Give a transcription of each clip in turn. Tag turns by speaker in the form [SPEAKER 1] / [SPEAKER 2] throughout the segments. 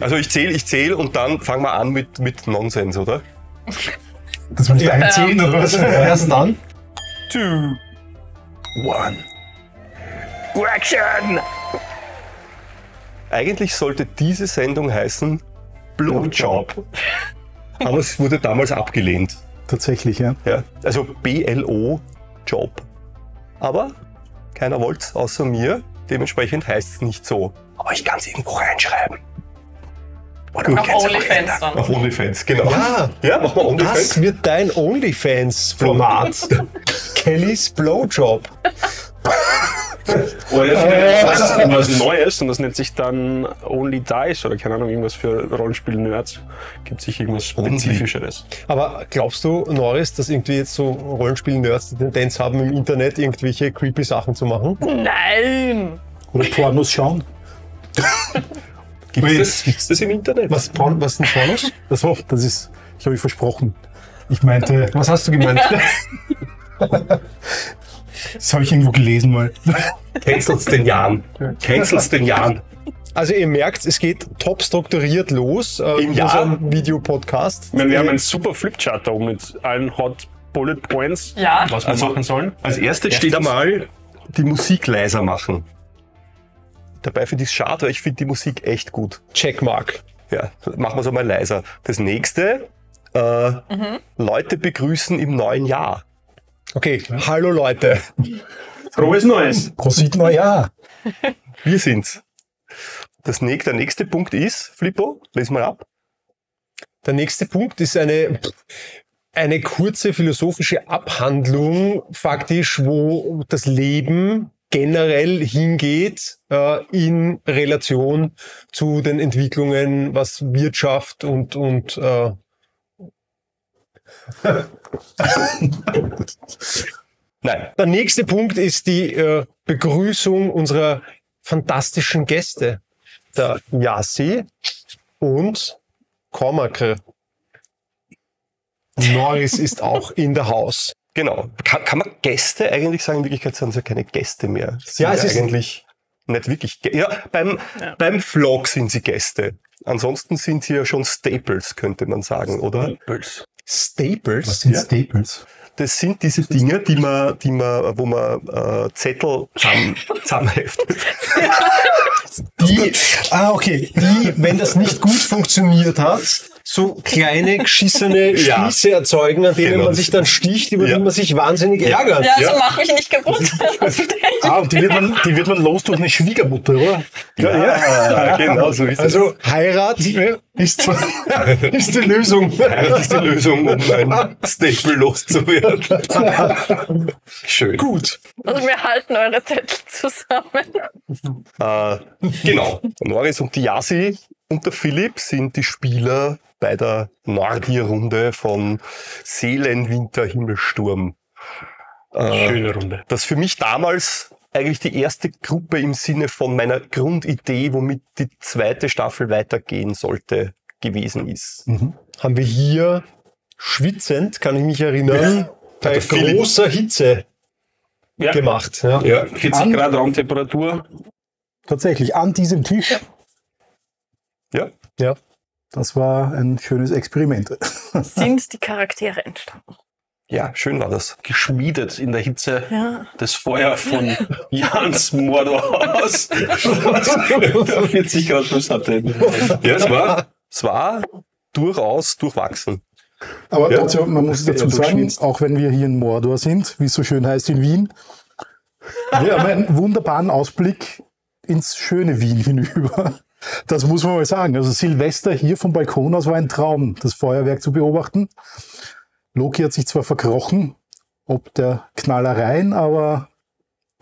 [SPEAKER 1] Also ich zähle, ich zähle und dann fangen wir an mit, mit Nonsens, oder?
[SPEAKER 2] Das musst du einzählen oder was?
[SPEAKER 3] Erst dann.
[SPEAKER 1] Two, one. Action! Eigentlich sollte diese Sendung heißen Blowjob. Aber es wurde damals abgelehnt.
[SPEAKER 2] Tatsächlich, ja.
[SPEAKER 1] Ja, also BLO Job. Aber keiner wollte es außer mir. Dementsprechend heißt es nicht so. Aber ich kann es irgendwo reinschreiben. Oder man
[SPEAKER 4] Auf OnlyFans dann.
[SPEAKER 1] Auf OnlyFans, genau.
[SPEAKER 3] Ja,
[SPEAKER 1] Ja, mach mal OnlyFans.
[SPEAKER 3] das wird dein OnlyFans-Format. Kellys Blowjob.
[SPEAKER 5] Oder was, was Neues und das nennt sich dann Only Dice oder keine Ahnung, irgendwas für Rollenspiel-Nerds. Gibt sich irgendwas Spezifischeres.
[SPEAKER 3] Aber glaubst du, Norris, dass irgendwie jetzt so Rollenspiel-Nerds die Tendenz haben, im Internet irgendwelche creepy Sachen zu machen?
[SPEAKER 4] Nein!
[SPEAKER 2] Oder Pornos schauen.
[SPEAKER 1] Gibt es das, gibt's das im Internet?
[SPEAKER 3] Was, Porn, was sind Pornos?
[SPEAKER 2] Das, war, das ist, ich habe ich versprochen. Ich meinte,
[SPEAKER 3] Was hast du gemeint?
[SPEAKER 2] das habe ich irgendwo gelesen mal.
[SPEAKER 1] Cancel's den Jahren. Cancel's den Jahren.
[SPEAKER 3] Also ihr merkt, es geht top strukturiert los äh,
[SPEAKER 1] Im
[SPEAKER 3] in
[SPEAKER 1] Jahr?
[SPEAKER 3] unserem Videopodcast.
[SPEAKER 5] Wir haben einen super Flipchart da oben mit allen Hot Bullet Points,
[SPEAKER 4] Ja.
[SPEAKER 5] was wir
[SPEAKER 1] Also-
[SPEAKER 5] machen sollen.
[SPEAKER 1] Als erstes steht einmal die Musik leiser machen. Dabei finde ich es schade, weil ich finde die Musik echt gut.
[SPEAKER 3] Checkmark.
[SPEAKER 1] Ja, machen wir es einmal leiser. Das nächste, äh, Leute begrüßen im neuen Jahr.
[SPEAKER 3] Okay, hallo Leute.
[SPEAKER 5] Frohes Neues!
[SPEAKER 2] Prosit Neujahr.
[SPEAKER 1] Wir sind's. Das nächste, der nächste Punkt ist, Flippo, les mal ab.
[SPEAKER 3] Der nächste Punkt ist eine, eine kurze philosophische Abhandlung, faktisch, wo das Leben generell hingeht äh, in Relation zu den Entwicklungen, was Wirtschaft und, und äh,
[SPEAKER 1] Nein,
[SPEAKER 3] der nächste Punkt ist die äh, Begrüßung unserer fantastischen Gäste, der Yassi und Kormakre. Norris ist auch in der Haus.
[SPEAKER 1] genau. Kann, kann man Gäste eigentlich sagen? In Wirklichkeit sind es ja keine Gäste mehr. Sie
[SPEAKER 3] Ja,
[SPEAKER 1] sind
[SPEAKER 3] es ist-
[SPEAKER 1] eigentlich nicht wirklich. Gä- Ja, beim, beim Vlog sind sie Gäste. Ansonsten sind sie ja schon Staples, könnte man sagen, oder?
[SPEAKER 3] Staples?
[SPEAKER 2] Was sind Staples?
[SPEAKER 1] Das sind diese Dinge, die man, die man, wo man äh, Zettel zusammen, zusammenheftet.
[SPEAKER 3] Die, ah, okay. Die, wenn das nicht gut funktioniert hat, so kleine geschissene
[SPEAKER 1] Ja.
[SPEAKER 3] Spieße erzeugen, an denen
[SPEAKER 1] Genau.
[SPEAKER 3] man sich dann sticht, über
[SPEAKER 1] Ja.
[SPEAKER 3] die man sich wahnsinnig ärgert.
[SPEAKER 4] Ja,
[SPEAKER 1] Ja.
[SPEAKER 4] so mach mich nicht kaputt.
[SPEAKER 2] Ah, und die wird man, die wird man los durch eine Schwiegermutter, oder?
[SPEAKER 1] Ja, genau so ist es.
[SPEAKER 3] Also Heirat ist, ist die Lösung.
[SPEAKER 1] Das ist die Lösung, um ein Staple loszuwerden. Schön.
[SPEAKER 3] Gut.
[SPEAKER 4] Also wir halten eure Zettel zusammen.
[SPEAKER 1] Äh, genau. Norris und die Yasi und der Philipp sind die Spieler bei der Nordir-Runde von Seelenwinter Himmelsturm. Äh,
[SPEAKER 5] Schöne Runde.
[SPEAKER 1] das für mich damals eigentlich die erste Gruppe im Sinne von meiner Grundidee, womit die zweite Staffel weitergehen sollte, gewesen ist.
[SPEAKER 3] Haben wir hier schwitzend, kann ich mich erinnern, bei
[SPEAKER 1] der Philipp.
[SPEAKER 3] großer Hitze
[SPEAKER 5] Ja,
[SPEAKER 3] gemacht. Ja.
[SPEAKER 1] Ja,
[SPEAKER 5] 40
[SPEAKER 2] An-
[SPEAKER 5] Grad Raumtemperatur.
[SPEAKER 2] Tatsächlich, an diesem Tisch.
[SPEAKER 1] ja.
[SPEAKER 3] ja.
[SPEAKER 2] Das war ein schönes Experiment.
[SPEAKER 4] Sind die Charaktere entstanden?
[SPEAKER 1] ja, schön war das.
[SPEAKER 5] geschmiedet in der Hitze
[SPEAKER 4] Ja.
[SPEAKER 5] des Feuer von Jans Mordorhaus. 40 Grad plus hatte.
[SPEAKER 1] Ja, es war, es war durchaus durchwachsen.
[SPEAKER 2] Aber
[SPEAKER 1] Ja.
[SPEAKER 2] trotzdem, man muss dazu sagen, auch wenn wir hier in Mordor sind, wie es so schön heißt in Wien, wir haben einen wunderbaren Ausblick ins schöne Wien hinüber. Das muss man mal sagen. Also Silvester hier vom Balkon aus war ein Traum, das Feuerwerk zu beobachten. Loki hat sich zwar verkrochen, ob der Knallereien, aber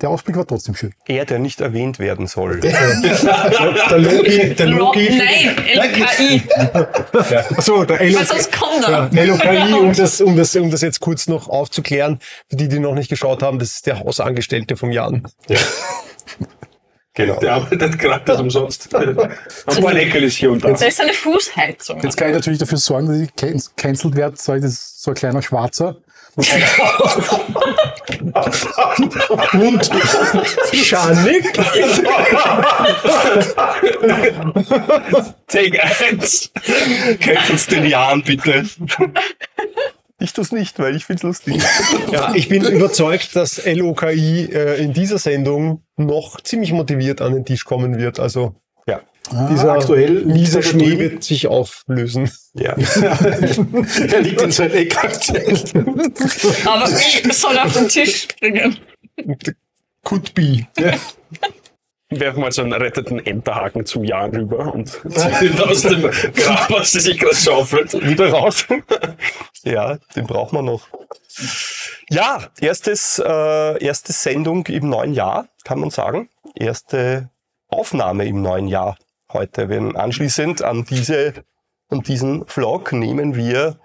[SPEAKER 2] der Ausblick war trotzdem schön.
[SPEAKER 1] Er, der nicht erwähnt werden soll.
[SPEAKER 3] Der Loki, der Loki.
[SPEAKER 4] Nein, LKI.
[SPEAKER 3] Achso, der
[SPEAKER 4] Weil
[SPEAKER 3] LOK.
[SPEAKER 4] sonst kommt
[SPEAKER 3] Ja,
[SPEAKER 4] er.
[SPEAKER 3] LOKI, um das, um, das, um das jetzt kurz noch aufzuklären, für die, die noch nicht geschaut haben, das ist der Hausangestellte vom Jan.
[SPEAKER 1] Genau.
[SPEAKER 5] Der arbeitet gratis umsonst. Ein paar Leckerlis hier und da.
[SPEAKER 4] Da ist eine Fußheizung.
[SPEAKER 2] Jetzt kann ich natürlich dafür sorgen, dass ich can- cancelled werde, das ist so ein kleiner Schwarzer.
[SPEAKER 3] Und Schanik?
[SPEAKER 1] Take eins. Könnt uns den Jahren bitte. Ich tu's nicht, weil ich find's lustig.
[SPEAKER 3] Ja, ich bin überzeugt, dass LOKI äh, in dieser Sendung noch ziemlich motiviert an den Tisch kommen wird. Also
[SPEAKER 1] Ja.
[SPEAKER 2] Ah,
[SPEAKER 3] dieser
[SPEAKER 2] aktuell
[SPEAKER 3] miese
[SPEAKER 2] liegt er
[SPEAKER 3] Schnee wird sich auflösen.
[SPEAKER 1] Ja.
[SPEAKER 2] er liegt in seinem Eck aktuell.
[SPEAKER 4] Aber es soll auf den Tisch springen.
[SPEAKER 3] Could be.
[SPEAKER 5] Werfen mal so einen retteten Enterhaken zum Jahr rüber und ziehen ihn aus dem Grab, was sie sich gerade schaufelt, wieder raus.
[SPEAKER 1] Ja, den braucht man noch. Ja, erstes, äh, erste Sendung im neuen Jahr, kann man sagen. Erste Aufnahme im neuen Jahr heute. Wenn anschließend an diese, an diesen Vlog nehmen wir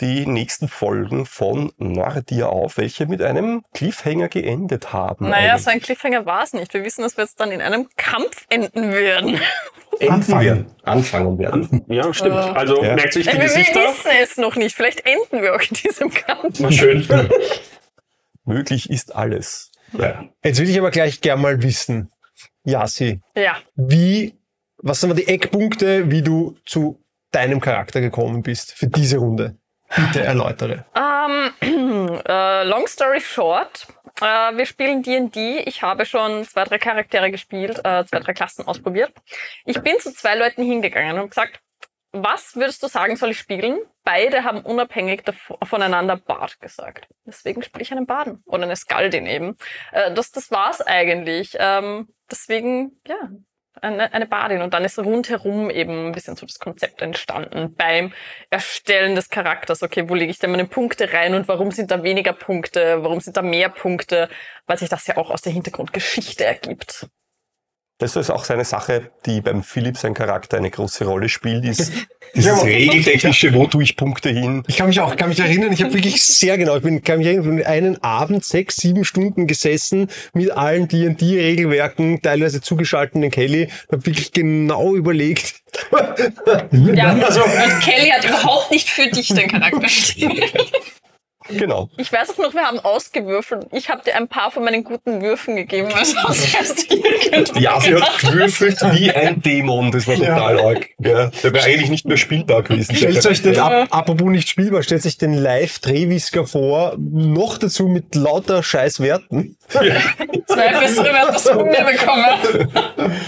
[SPEAKER 1] die nächsten Folgen von Nordia auf, welche mit einem Cliffhanger geendet haben.
[SPEAKER 4] Naja,
[SPEAKER 1] Eigentlich.
[SPEAKER 4] so ein Cliffhanger war es nicht. Wir wissen, dass wir jetzt dann in einem Kampf enden werden.
[SPEAKER 1] Enden
[SPEAKER 2] Anfangen.
[SPEAKER 1] werden. Anfangen werden.
[SPEAKER 5] Ja, stimmt. Also
[SPEAKER 1] Ja.
[SPEAKER 5] merkt sich die
[SPEAKER 4] wir, wir
[SPEAKER 5] Gesichter.
[SPEAKER 4] wissen es noch nicht. Vielleicht enden wir auch in diesem Kampf.
[SPEAKER 5] Mal schön.
[SPEAKER 1] Möglich ist alles. Ja.
[SPEAKER 3] Jetzt will ich aber gleich gern mal wissen, Yasi,
[SPEAKER 4] Ja.
[SPEAKER 3] wie, was sind die Eckpunkte, wie du zu deinem Charakter gekommen bist für diese Runde? Bitte erläutere.
[SPEAKER 4] Ähm, äh, long story short, äh, wir spielen D&D. Ich habe schon zwei, drei Charaktere gespielt, äh, zwei, drei Klassen ausprobiert. Ich bin zu zwei Leuten hingegangen und gesagt, was würdest du sagen, soll ich spielen? Beide haben unabhängig voneinander Bard gesagt. Deswegen spiele ich einen Baden oder eine Skaldin eben. Äh, das, das war's eigentlich. Ähm, deswegen, ja, eine, eine Badin. Und dann ist rundherum eben ein bisschen so das Konzept entstanden beim Erstellen des Charakters. Okay, wo lege ich denn meine Punkte rein und warum sind da weniger Punkte? Warum sind da mehr Punkte? Weil sich das ja auch aus der Hintergrundgeschichte ergibt.
[SPEAKER 1] Das ist auch seine Sache, die beim Philipp sein Charakter eine große Rolle spielt, ist dieses regeltechnische, wo tue ich Punkte hin.
[SPEAKER 3] Ich kann mich auch kann mich erinnern, ich habe wirklich sehr genau, ich bin, kann mich erinnern, ich bin einen Abend sechs, sieben Stunden gesessen mit allen D&D-Regelwerken, teilweise zugeschalteten Kelly, habe wirklich genau überlegt.
[SPEAKER 4] Ja, also Kelly hat überhaupt nicht für dich den Charakter stehen.
[SPEAKER 1] Genau.
[SPEAKER 4] Ich weiß auch noch, wir haben ausgewürfelt. Ich habe dir ein paar von meinen guten Würfen gegeben, also
[SPEAKER 1] Ja, sie hat gewürfelt wie ein Dämon, das war total arg. Ja, der wäre eigentlich nicht mehr spielbar gewesen.
[SPEAKER 3] Stellt euch den, ap apropos nicht spielbar, stellt sich den Live-Drehwisker vor, noch dazu mit lauter Scheißwerten.
[SPEAKER 4] zwei bessere Werte von mir bekommen.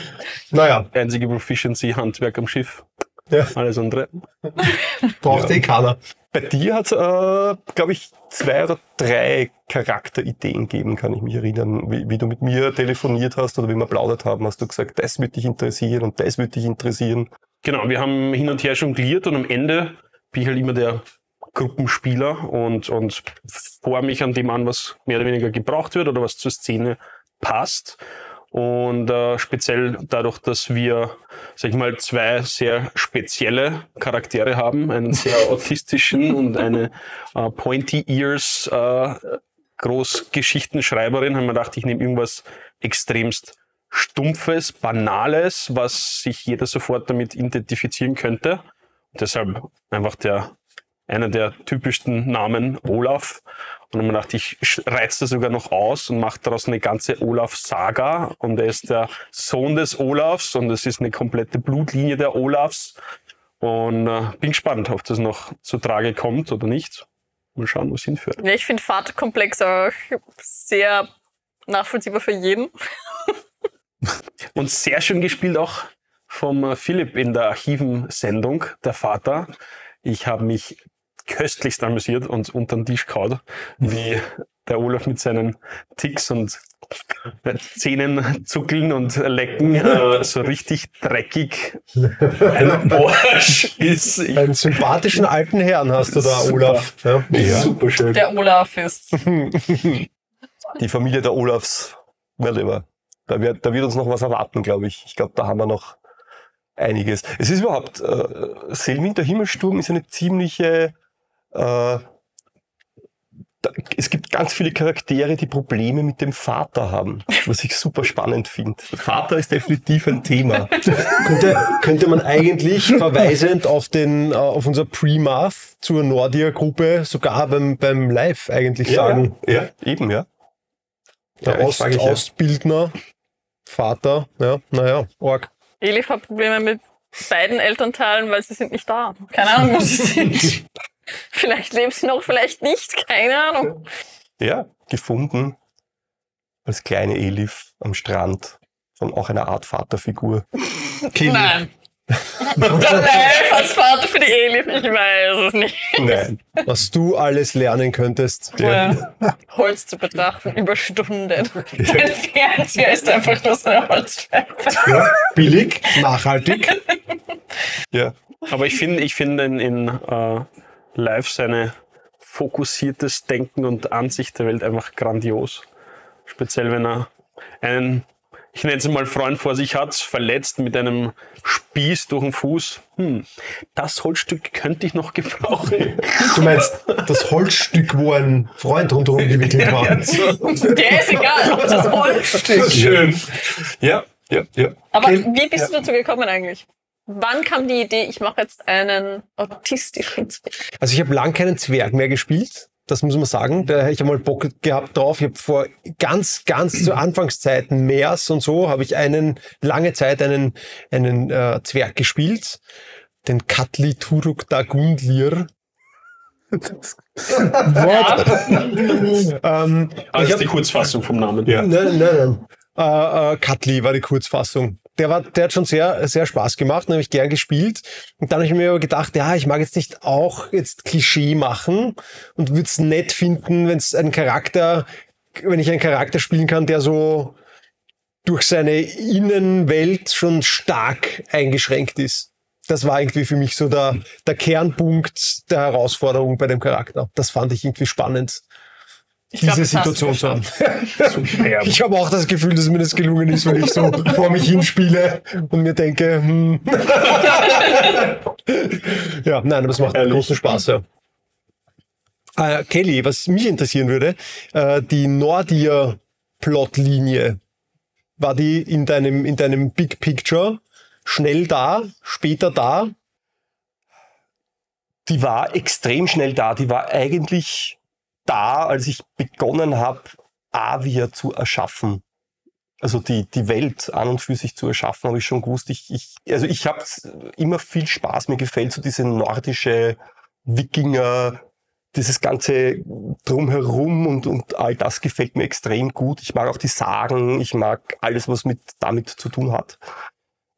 [SPEAKER 3] Naja,
[SPEAKER 5] Einzige Proficiency, Handwerk am Schiff.
[SPEAKER 3] Ja.
[SPEAKER 5] Alles andere.
[SPEAKER 3] braucht eh keiner.
[SPEAKER 1] Bei dir hat es, äh, glaube ich, zwei oder drei Charakterideen gegeben, kann ich mich erinnern. Wie, wie du mit mir telefoniert hast oder wie wir plaudert haben, hast du gesagt, das würde dich interessieren und das würde dich interessieren.
[SPEAKER 5] Genau, wir haben hin und her jongliert und am Ende bin ich halt immer der Gruppenspieler und, und vor mich an dem an, was mehr oder weniger gebraucht wird oder was zur Szene passt. Und äh, speziell dadurch, dass wir, sag ich mal, zwei sehr spezielle Charaktere haben, einen sehr autistischen und eine äh, Pointy Ears äh, Großgeschichtenschreiberin, haben wir gedacht, ich nehme irgendwas extremst Stumpfes, Banales, was sich jeder sofort damit identifizieren könnte. Und deshalb einfach der einer der typischsten Namen Olaf. Und dann haben wir gedacht, ich reiz das sogar noch aus und mache daraus eine ganze Olaf-Saga. Und er ist der Sohn des Olafs und es ist eine komplette Blutlinie der Olafs. Und äh, bin gespannt, ob das noch zu Trage kommt oder nicht. Mal schauen, wo es hinführt.
[SPEAKER 4] Ja, ich finde Vaterkomplex auch sehr nachvollziehbar für jeden.
[SPEAKER 5] Und sehr schön gespielt auch vom äh, Philipp in der Archiven-Sendung, der Vater. Ich habe mich köstlichst amüsiert und unter den Tisch kaut, wie der Olaf mit seinen Ticks und Zähnen zuckeln und lecken äh, so richtig dreckig ein Arsch ist.
[SPEAKER 3] Einen sympathischen alten Herrn hast du da,
[SPEAKER 5] Super.
[SPEAKER 3] Olaf. Ja.
[SPEAKER 1] Super schön.
[SPEAKER 4] Der Olaf ist.
[SPEAKER 1] Die Familie der Olafs, whatever. Da wird, da wird uns noch was erwarten, glaube ich. Ich glaube, da haben wir noch einiges. Es ist überhaupt, äh, Seelwinter Himmelsturm ist eine ziemliche, äh, da, es gibt ganz viele Charaktere, die Probleme mit dem Vater haben, was ich super spannend finde. Vater ist definitiv ein Thema.
[SPEAKER 3] Könnte, könnte man eigentlich verweisend auf, den, äh, auf unser Pre-Math zur Nordia-Gruppe sogar beim, beim Live eigentlich sagen.
[SPEAKER 1] Ja, ja, eben, ja.
[SPEAKER 3] Der
[SPEAKER 1] Ja,
[SPEAKER 3] Ost,
[SPEAKER 1] ich ja.
[SPEAKER 3] Ostbildner, Vater, ja, naja, Org.
[SPEAKER 4] Elif hat Probleme mit beiden Elternteilen, weil sie sind nicht da. Keine Ahnung, wo sie sind. vielleicht leben sie noch, vielleicht nicht. Keine Ahnung.
[SPEAKER 1] Ja, gefunden als kleine Elif am Strand von auch einer Art Vaterfigur.
[SPEAKER 4] Nein. Nein, als Vater für die Elif, ich weiß es nicht.
[SPEAKER 1] Nein.
[SPEAKER 3] Was du alles lernen könntest.
[SPEAKER 1] Ja.
[SPEAKER 4] Holz zu betrachten über Stunden. Dein Fernseher ist einfach nur so eine Holzscheibe.
[SPEAKER 3] Billig, nachhaltig.
[SPEAKER 1] Ja.
[SPEAKER 5] Aber ich finde, ich finde in, in äh, Live seine fokussiertes Denken und Ansicht der Welt einfach grandios. Speziell wenn er einen, ich nenne es mal Freund vor sich hat, verletzt mit einem Spieß durch den Fuß. Hm, das Holzstück könnte ich noch gebrauchen.
[SPEAKER 3] Du meinst das Holzstück, wo ein Freund rundherum gewickelt war.
[SPEAKER 4] Der ist egal, ob das Holzstück.
[SPEAKER 1] Schön. Ja, ja, ja.
[SPEAKER 4] Aber wie bist du dazu gekommen eigentlich? Wann kam die Idee, ich mache jetzt einen autistischen Zwerg?
[SPEAKER 3] Also ich habe lang keinen Zwerg mehr gespielt. Das muss man sagen. Da hätte ich einmal Bock gehabt drauf. Ich habe vor ganz, ganz zu Anfangszeiten Meers und so habe ich einen lange Zeit einen einen äh, Zwerg gespielt, den Katli Turuk Dagundlir. ähm,
[SPEAKER 5] Also
[SPEAKER 3] ich
[SPEAKER 5] ist
[SPEAKER 3] hab-
[SPEAKER 5] die Kurzfassung vom Namen.
[SPEAKER 1] Ja.
[SPEAKER 3] Nein, nein, nein. Äh, äh, Katli war die Kurzfassung. Der, war, der hat schon sehr, sehr Spaß gemacht, den habe ich gern gespielt. Und dann habe ich mir aber gedacht, ja, ich mag jetzt nicht auch jetzt Klischee machen und würde es nett finden, wenn es ein Charakter, wenn ich einen Charakter spielen kann, der so durch seine Innenwelt schon stark eingeschränkt ist. Das war irgendwie für mich so der, der Kernpunkt der Herausforderung bei dem Charakter. Das fand ich irgendwie spannend, diese
[SPEAKER 4] du
[SPEAKER 3] Situation zu haben.
[SPEAKER 5] Superb.
[SPEAKER 3] Ich habe auch das Gefühl, dass mir das gelungen ist, wenn ich so vor mich hinspiele und mir denke, hm. ja, nein, aber es macht
[SPEAKER 1] Ehrlich.
[SPEAKER 3] großen Spaß. Ja. Äh, Kelly, was mich interessieren würde, äh, die Nordir-Plotlinie, war die in deinem, in deinem Big Picture schnell da, später da?
[SPEAKER 1] Die war extrem schnell da. Die war eigentlich da, als ich begonnen habe, Avia zu erschaffen. Also die, die Welt an und für sich zu erschaffen, habe ich schon gewusst. Ich, ich, also ich habe immer viel Spaß. Mir gefällt so diese nordische Wikinger, dieses ganze drumherum und, und all das gefällt mir extrem gut. Ich mag auch die Sagen, ich mag alles, was mit damit zu tun hat.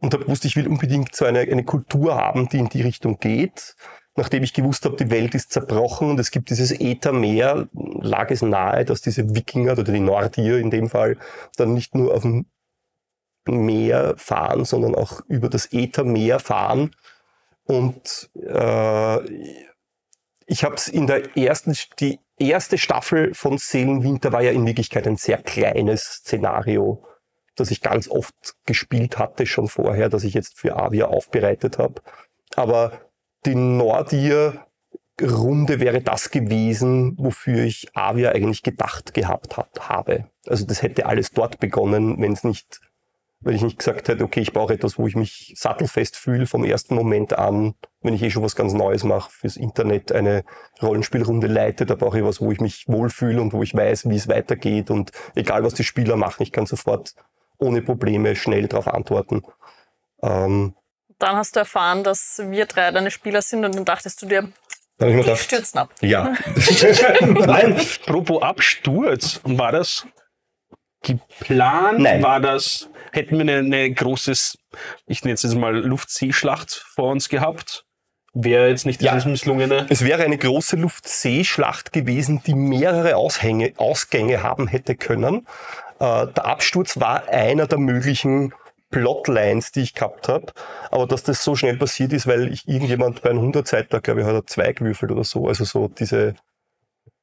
[SPEAKER 1] Und habe gewusst, ich will unbedingt so eine, eine Kultur haben, die in die Richtung geht. Nachdem ich gewusst habe, die Welt ist zerbrochen und es gibt dieses Äthermeer, lag es nahe, dass diese Wikinger oder die Nordier in dem Fall dann nicht nur auf dem Meer fahren, sondern auch über das Äthermeer fahren. Und äh, ich habe es in der ersten, die erste Staffel von Seelenwinter war ja in Wirklichkeit ein sehr kleines Szenario, das ich ganz oft gespielt hatte schon vorher, das ich jetzt für Avia aufbereitet habe. Aber die Nordir Runde wäre das gewesen, wofür ich Avia eigentlich gedacht gehabt hat, habe. Also das hätte alles dort begonnen, wenn es nicht, wenn ich nicht gesagt hätte, okay, ich brauche etwas, wo ich mich sattelfest fühle vom ersten Moment an, wenn ich eh schon was ganz Neues mache, fürs Internet eine Rollenspielrunde leite, da brauche ich was, wo ich mich wohlfühle und wo ich weiß, wie es weitergeht und egal was die Spieler machen, ich kann sofort ohne Probleme schnell darauf antworten. Ähm,
[SPEAKER 4] Dann hast du erfahren, dass wir drei deine Spieler sind und dann dachtest du dir,
[SPEAKER 1] dann ich mir gedacht,
[SPEAKER 4] stürzen ab.
[SPEAKER 1] ja,
[SPEAKER 5] Nein, apropos Absturz, war das geplant?
[SPEAKER 1] Nein.
[SPEAKER 5] War das, hätten wir eine, eine großes, ich nenne es jetzt mal Luft-See-Schlacht vor uns gehabt? Wäre jetzt nicht
[SPEAKER 1] Ja.
[SPEAKER 5] dieses misslungene?
[SPEAKER 1] Es wäre eine große Luft-See-Schlacht gewesen, die mehrere Aushänge, Ausgänge haben hätte können. Äh, der Absturz war einer der möglichen Plotlines, die ich gehabt habe. Aber dass das so schnell passiert ist, weil ich irgendjemand bei einem 100-Seitler, glaube ich, hat er zwei gewürfelt oder so. Also so diese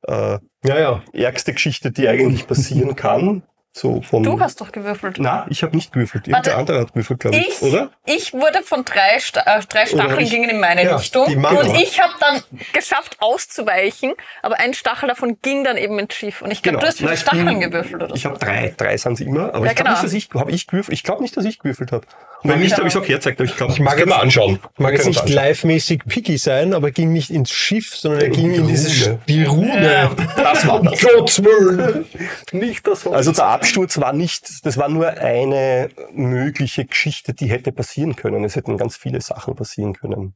[SPEAKER 1] äh,
[SPEAKER 3] Ja, ja.
[SPEAKER 1] ärgste Geschichte, die eigentlich passieren kann. So von,
[SPEAKER 4] Du hast doch gewürfelt.
[SPEAKER 1] Na, ich habe nicht gewürfelt. Irgendein anderer hat gewürfelt, glaube ich.
[SPEAKER 4] Ich,
[SPEAKER 1] Oder?
[SPEAKER 4] ich wurde von drei, äh, drei
[SPEAKER 1] hab
[SPEAKER 4] Stacheln
[SPEAKER 1] ich-
[SPEAKER 4] gingen in meine
[SPEAKER 3] Ja,
[SPEAKER 4] Richtung und ich habe dann geschafft auszuweichen, aber ein Stachel davon ging dann eben ins Schiff und ich glaube,
[SPEAKER 1] Genau.
[SPEAKER 4] du hast fünf
[SPEAKER 1] ich bin-
[SPEAKER 4] Stacheln gewürfelt oder
[SPEAKER 1] Ich
[SPEAKER 4] so.
[SPEAKER 1] habe drei. Drei sind es immer. Aber
[SPEAKER 4] Ja,
[SPEAKER 1] ich glaube
[SPEAKER 4] genau.
[SPEAKER 1] nicht, dass ich, habe ich gewürfelt. Ich glaube nicht, dass ich gewürfelt habe. Und wenn nicht, habe ich es auch hergezeigt. Aber ich glaube,
[SPEAKER 3] Ich mag
[SPEAKER 1] das
[SPEAKER 3] jetzt-
[SPEAKER 1] anschauen.
[SPEAKER 3] Mag jetzt nicht live-mäßig picky sein, aber er ging nicht ins Schiff, sondern er ging in
[SPEAKER 1] die
[SPEAKER 3] diese
[SPEAKER 1] Rune.
[SPEAKER 3] die Rune.
[SPEAKER 1] Das war
[SPEAKER 3] Gottes Willen.
[SPEAKER 1] nicht das. Also der Absturz war nicht, das war nur eine mögliche Geschichte, die hätte passieren können. Es hätten ganz viele Sachen passieren können.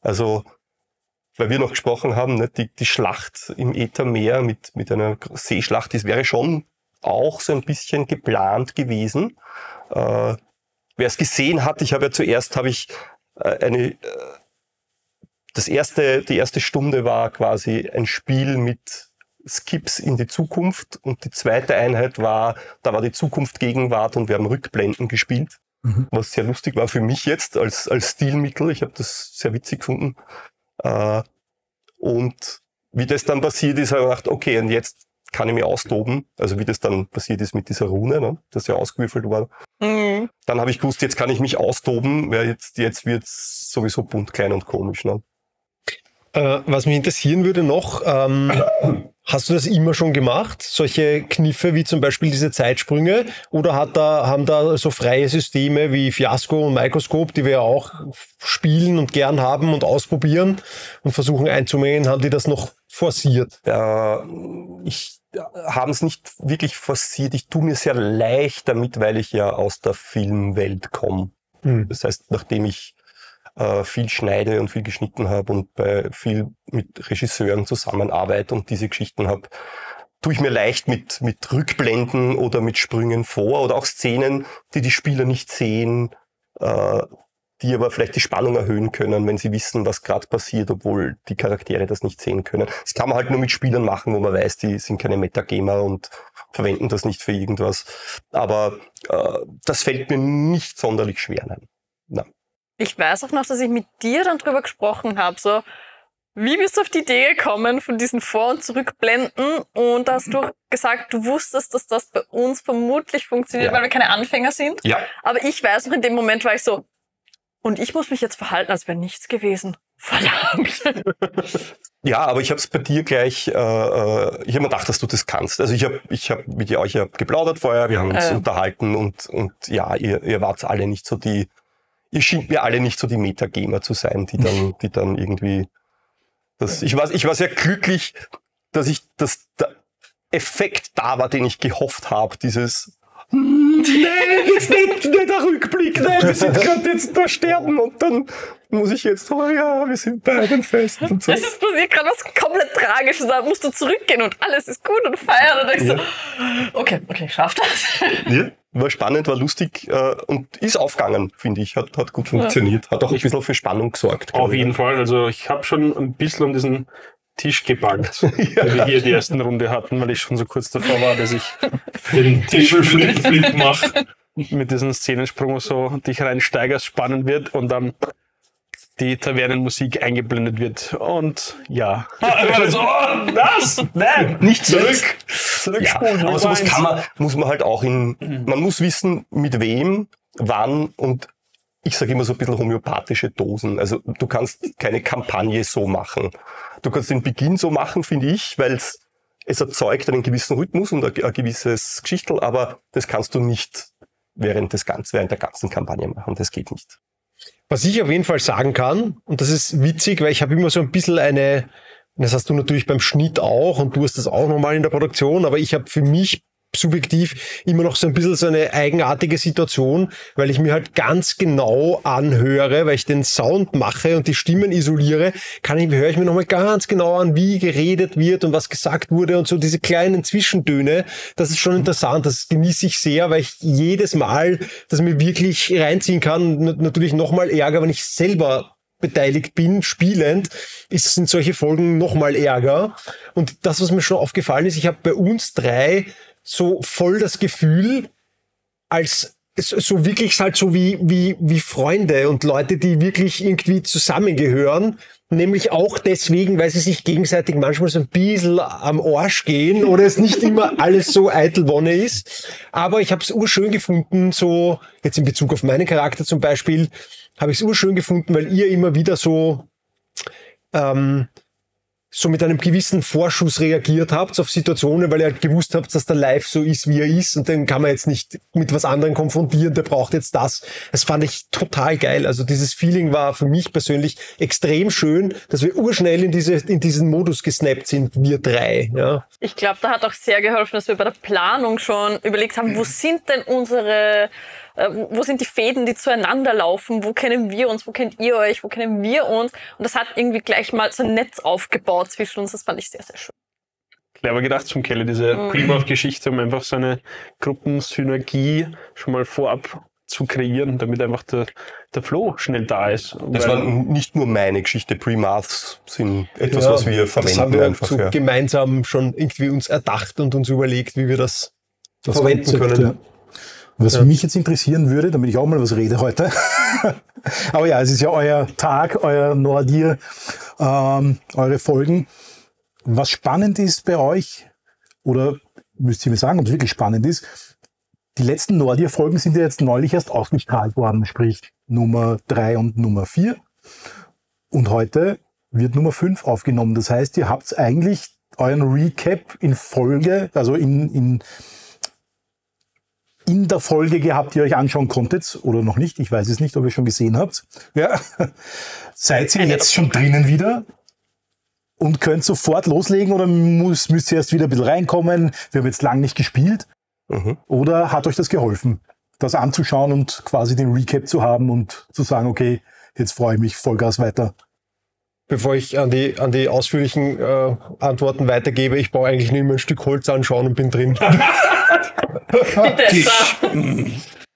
[SPEAKER 1] Also, weil wir noch gesprochen haben, ne, die, die Schlacht im Äthermeer mit, mit einer Seeschlacht, das wäre schon auch so ein bisschen geplant gewesen. Äh, Wer es gesehen hat, ich habe ja zuerst habe ich äh, eine äh, das erste, die erste Stunde war quasi ein Spiel mit Skips in die Zukunft und die zweite Einheit war, da war die Zukunft Gegenwart und wir haben Rückblenden gespielt, was sehr lustig war für mich jetzt als, als Stilmittel. Ich habe das sehr witzig gefunden. Äh, und wie das dann passiert ist, habe ich gedacht, okay, und jetzt kann ich mich austoben. Also wie das dann passiert ist mit dieser Rune, ne, das ja ausgewürfelt war.
[SPEAKER 4] Mhm.
[SPEAKER 1] Dann habe ich gewusst, jetzt kann ich mich austoben, weil jetzt, jetzt wird's sowieso bunt, klein und komisch. Ne?
[SPEAKER 3] Äh, was mich interessieren würde noch, ähm, hast du das immer schon gemacht? Solche Kniffe wie zum Beispiel diese Zeitsprünge? Oder hat da, haben da so freie Systeme wie Fiasco und Microscope, die wir ja auch spielen und gern haben und ausprobieren und versuchen einzumengen, haben die das noch forciert?
[SPEAKER 1] äh, ich haben es nicht wirklich forciert. Ich tue mir sehr leicht damit, weil ich ja aus der Filmwelt komme.
[SPEAKER 3] Hm.
[SPEAKER 1] Das heißt, nachdem ich äh, viel schneide und viel geschnitten habe und bei viel mit Regisseuren zusammenarbeite und diese Geschichten habe, tue ich mir leicht mit, mit Rückblenden oder mit Sprüngen vor oder auch Szenen, die die Spieler nicht sehen, äh, die aber vielleicht die Spannung erhöhen können, wenn sie wissen, was gerade passiert, obwohl die Charaktere das nicht sehen können. Das kann man halt nur mit Spielern machen, wo man weiß, die sind keine Metagamer und verwenden das nicht für irgendwas. Aber äh, das fällt mir nicht sonderlich schwer. Nein. Nein.
[SPEAKER 4] Ich weiß auch noch, dass ich mit dir dann drüber gesprochen habe, so, wie bist du auf die Idee gekommen von diesen Vor- und Zurückblenden? Und da hast du gesagt, du wusstest, dass das bei uns vermutlich funktioniert,
[SPEAKER 1] Ja.
[SPEAKER 4] weil wir keine Anfänger sind.
[SPEAKER 1] Ja,
[SPEAKER 4] Aber ich weiß noch, in dem Moment war ich so, und ich muss mich jetzt verhalten, als wäre nichts gewesen. Verdammt.
[SPEAKER 1] Ja, aber ich habe es bei dir gleich, äh, äh, ich habe mir gedacht, dass du das kannst. Also ich habe ich hab mit euch ja geplaudert vorher, wir haben uns
[SPEAKER 4] Äh.
[SPEAKER 1] unterhalten und, und ja, ihr, ihr wart alle nicht so die, ihr schien mir alle nicht so die Metagamer zu sein, die dann, die dann irgendwie, das, ich, war, ich war sehr glücklich, dass ich, dass der Effekt da war, den ich gehofft habe, dieses "Hm, Nein, jetzt nicht, nicht der Rückblick, nein, wir sind gerade jetzt da sterben und dann muss ich jetzt, oh ja, wir sind bei den Festen und so.
[SPEAKER 4] Es ist passiert gerade was komplett Tragisches. Da musst du zurückgehen und alles ist gut und feiern. Und ich so, okay, okay, schaff das.
[SPEAKER 1] Ja, war spannend, war lustig äh, und ist aufgegangen, finde ich. Hat, hat gut funktioniert. Hat auch ein bisschen für Spannung gesorgt.
[SPEAKER 5] Auf jeden Fall. Also ich habe schon ein bisschen um diesen Tisch gebankt, wie wir hier die ersten Runde hatten, weil ich schon so kurz davor war, dass ich den Tischflip mache. Mit diesem Szenensprung so dich reinsteigerst, spannend wird und dann die Tavernenmusik eingeblendet wird. Und ja. Also, oh, das? Nein, nicht zurück.
[SPEAKER 1] Ja,
[SPEAKER 5] Zurückspulen.
[SPEAKER 1] aber sowas kann man, muss man halt auch in, man muss wissen, mit wem, wann und ich sage immer so ein bisschen homöopathische Dosen. Also du kannst keine Kampagne so machen. Du kannst den Beginn so machen, finde ich, weil es erzeugt einen gewissen Rhythmus und ein, ein gewisses Geschichtel, aber das kannst du nicht während des ganzen, während der ganzen Kampagne machen. Das geht nicht.
[SPEAKER 3] Was ich auf jeden Fall sagen kann, und das ist witzig, weil ich habe immer so ein bisschen eine, das hast du natürlich beim Schnitt auch und du hast das auch nochmal in der Produktion, aber ich habe für mich subjektiv immer noch so ein bisschen so eine eigenartige Situation, weil ich mir halt ganz genau anhöre, weil ich den Sound mache und die Stimmen isoliere, kann ich, höre ich mir nochmal ganz genau an, wie geredet wird und was gesagt wurde und so diese kleinen Zwischentöne. Das ist schon interessant, das genieße ich sehr, weil ich jedes Mal das mir wirklich reinziehen kann. N- Natürlich nochmal Ärger, wenn ich selber beteiligt bin, spielend, ist, sind solche Folgen nochmal Ärger. Und das, was mir schon aufgefallen ist, ich habe bei uns drei so voll das Gefühl, als so, wirklich halt so wie, wie, wie Freunde und Leute, die wirklich irgendwie zusammengehören. Nämlich auch deswegen, weil sie sich gegenseitig manchmal so ein bisschen am Arsch gehen oder es nicht immer alles so Eitelwonne ist. Aber ich habe es urschön gefunden, so jetzt in Bezug auf meinen Charakter zum Beispiel, habe ich es urschön gefunden, weil ihr immer wieder so ähm, so mit einem gewissen Vorschuss reagiert habt auf Situationen, weil ihr halt gewusst habt, dass der Live so ist, wie er ist und den kann man jetzt nicht mit was anderem konfrontieren, der braucht jetzt das. Das fand ich total geil. Also dieses Feeling war für mich persönlich extrem schön, dass wir urschnell in, diese, in diesen Modus gesnappt sind, wir drei. Ja.
[SPEAKER 4] Ich glaube, da hat auch sehr geholfen, dass wir bei der Planung schon überlegt haben, wo sind denn unsere wo sind die Fäden, die zueinander laufen, wo kennen wir uns, wo kennt ihr euch, wo kennen wir uns. Und das hat irgendwie gleich mal so ein Netz aufgebaut zwischen uns. Das fand ich sehr, sehr schön.
[SPEAKER 5] Clever gedacht zum Kelly, diese
[SPEAKER 4] Mhm.
[SPEAKER 5] Pre-Morph-Geschichte, um einfach so eine Gruppensynergie schon mal vorab zu kreieren, damit einfach der, der Flow schnell da ist.
[SPEAKER 1] Das war nicht nur meine Geschichte. Pre-Maths sind etwas,
[SPEAKER 3] Ja,
[SPEAKER 1] was wir
[SPEAKER 3] das haben
[SPEAKER 1] verwenden
[SPEAKER 3] wir
[SPEAKER 1] einfach.
[SPEAKER 3] so
[SPEAKER 1] ja.
[SPEAKER 3] gemeinsam schon irgendwie uns erdacht und uns überlegt, wie wir das,
[SPEAKER 2] Das
[SPEAKER 3] verwenden können.
[SPEAKER 2] ja. Was mich jetzt interessieren würde, damit ich auch mal was rede heute. Aber ja, es ist ja euer Tag, euer Nordir, ähm, eure Folgen. Was spannend ist bei euch, oder müsst ihr mir sagen, ob es wirklich spannend ist, die letzten Nordir-Folgen sind ja jetzt neulich erst ausgestrahlt worden, sprich Nummer drei und Nummer vier. Und heute wird Nummer fünf aufgenommen. Das heißt, ihr habt eigentlich euren Recap in Folge, also in, in in der Folge gehabt, die ihr euch anschauen konntet oder noch nicht. Ich weiß es nicht, ob ihr schon gesehen habt. Ja. Seid ihr jetzt schon drinnen wieder und könnt sofort loslegen oder muss, müsst ihr erst wieder ein bisschen reinkommen? Wir haben jetzt lang nicht gespielt.
[SPEAKER 1] Mhm.
[SPEAKER 2] Oder hat euch das geholfen, das anzuschauen und quasi den Recap zu haben und zu sagen, okay, jetzt freue ich mich Vollgas weiter.
[SPEAKER 3] Bevor ich an die, an die ausführlichen äh, Antworten weitergebe, ich brauche eigentlich nur immer ein Stück Holz anschauen und bin drin.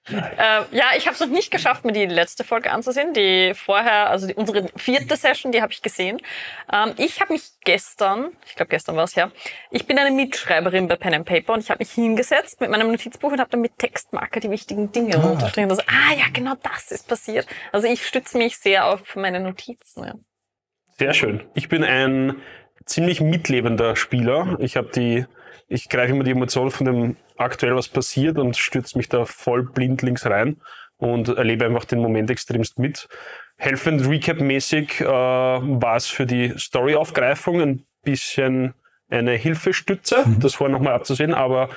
[SPEAKER 4] Äh, ja, ich habe es noch nicht geschafft, mir die letzte Folge anzusehen. Die vorher, also die, unsere vierte Session, die habe ich gesehen. Ähm, ich habe mich gestern, ich glaube gestern war es ja, ich bin eine Mitschreiberin bei Pen and Paper und ich habe mich hingesetzt mit meinem Notizbuch und habe dann mit Textmarker die wichtigen Dinge runtergeschrieben. Also, ah ja, genau das ist passiert. Also ich stütze mich sehr auf meine Notizen. Ja.
[SPEAKER 5] Sehr schön. Ich bin ein ziemlich mitlebender Spieler. Ich habe die, ich greife immer die Emotionen von dem aktuell was passiert und stürze mich da voll blindlings rein und erlebe einfach den Moment extremst mit. Helfend Recap-mäßig äh, war es für die Story-Aufgreifung ein bisschen eine Hilfestütze, das vorher nochmal abzusehen, aber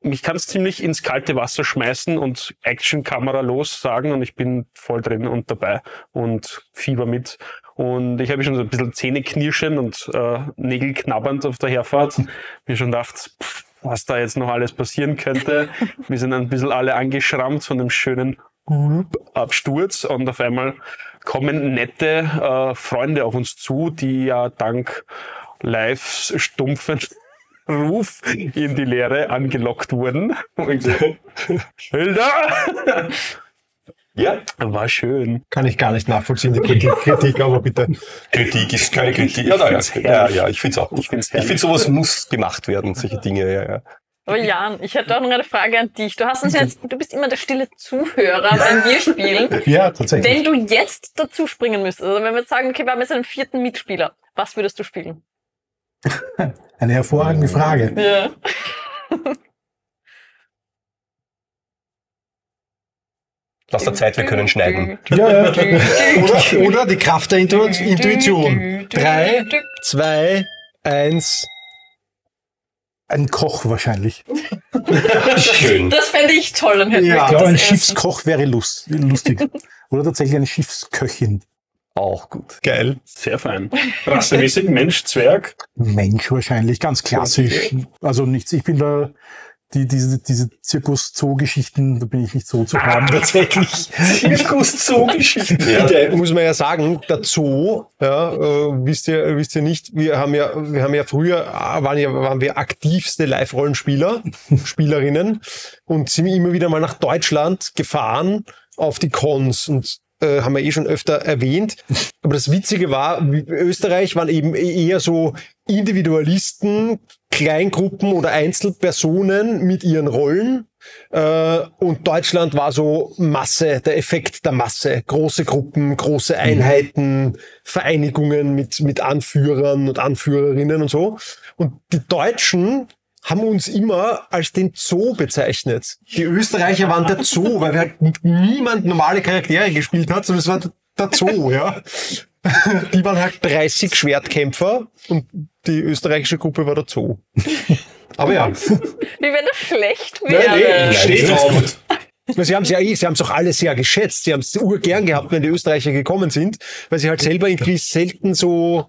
[SPEAKER 5] mich kann es ziemlich ins kalte Wasser schmeißen und Action-Kamera los sagen und ich bin voll drin und dabei und Fieber mit. Und ich habe schon so ein bisschen Zähne knirschend und äh, Nägel knabbernd auf der Herfahrt. Mir schon gedacht, pff, was da jetzt noch alles passieren könnte. Wir sind ein bisschen alle angeschrammt von dem schönen Absturz und auf einmal kommen nette äh, Freunde auf uns zu, die ja dank live stumpfen Ruf in die Leere angelockt wurden. Und ich so, Hilda!
[SPEAKER 1] Ja,
[SPEAKER 5] War schön.
[SPEAKER 3] Kann ich gar nicht nachvollziehen, die Kritik, Kritik aber bitte.
[SPEAKER 1] Kritik ist keine Kritik. Ja, na, ja, ja, ich finde es auch.
[SPEAKER 5] Ich
[SPEAKER 1] Ich
[SPEAKER 5] find's
[SPEAKER 1] finde,
[SPEAKER 5] herrlich.
[SPEAKER 1] sowas muss gemacht werden, solche Dinge. Ja, ja.
[SPEAKER 4] Aber Jan, ich hätte auch noch eine Frage an dich. Du hast uns jetzt, du bist immer der stille Zuhörer, wenn wir spielen.
[SPEAKER 2] Ja, tatsächlich.
[SPEAKER 4] Wenn du jetzt dazu springen müsstest, also wenn wir jetzt sagen, okay, wir haben jetzt einen vierten Mitspieler, was würdest du spielen?
[SPEAKER 2] Eine hervorragende Frage.
[SPEAKER 4] Ja.
[SPEAKER 1] Lass der Zeit, wir können schneiden.
[SPEAKER 2] Ja, ja.
[SPEAKER 3] Oder, oder die Kraft der Intu Intuition. Drei, zwei, eins.
[SPEAKER 2] Ein Koch wahrscheinlich.
[SPEAKER 1] Schön.
[SPEAKER 4] Das fände ich toll und hätte
[SPEAKER 3] Ja.
[SPEAKER 2] Ich glaube, ein
[SPEAKER 4] essen.
[SPEAKER 2] Schiffskoch wäre lust, lustig. Oder tatsächlich eine Schiffsköchin.
[SPEAKER 1] Auch gut.
[SPEAKER 3] Geil.
[SPEAKER 5] Sehr fein. Rassemäßig Mensch, Zwerg.
[SPEAKER 2] Mensch wahrscheinlich, ganz klassisch. Also nichts, ich bin da, die, diese, diese Zirkus-Zoo-Geschichten, da bin ich nicht so zu haben.
[SPEAKER 3] Tatsächlich.
[SPEAKER 5] Zirkus-Zoo-Geschichten.
[SPEAKER 1] Ja.
[SPEAKER 3] Muss man ja sagen, der Zoo, ja, äh, wisst ihr, wisst ihr nicht, wir haben ja, wir haben ja früher, äh, waren, ja, waren wir aktivste Live-Rollenspieler, Spielerinnen und sind immer wieder mal nach Deutschland gefahren auf die Cons und äh, haben wir eh schon öfter erwähnt. Aber das Witzige war, Österreich waren eben eher so Individualisten, Kleingruppen oder Einzelpersonen mit ihren Rollen. Äh, und Deutschland war so Masse, der Effekt der Masse. Große Gruppen, große Einheiten, Vereinigungen mit, mit Anführern und Anführerinnen und so. Und die Deutschen haben uns immer als den Zoo bezeichnet. Die Österreicher waren der Zoo, weil wir halt niemand normale Charaktere gespielt hat, sondern es war der Zoo, ja. Die waren halt 30 Schwertkämpfer und die österreichische Gruppe war der Zoo. Aber ja,
[SPEAKER 4] Wie wenn das schlecht
[SPEAKER 3] nee,
[SPEAKER 4] wäre.
[SPEAKER 3] steht drauf. Sie haben es ja eh, Sie haben es auch alle sehr geschätzt. Sie haben es urgern gehabt, wenn die Österreicher gekommen sind, weil sie halt selber irgendwie selten so,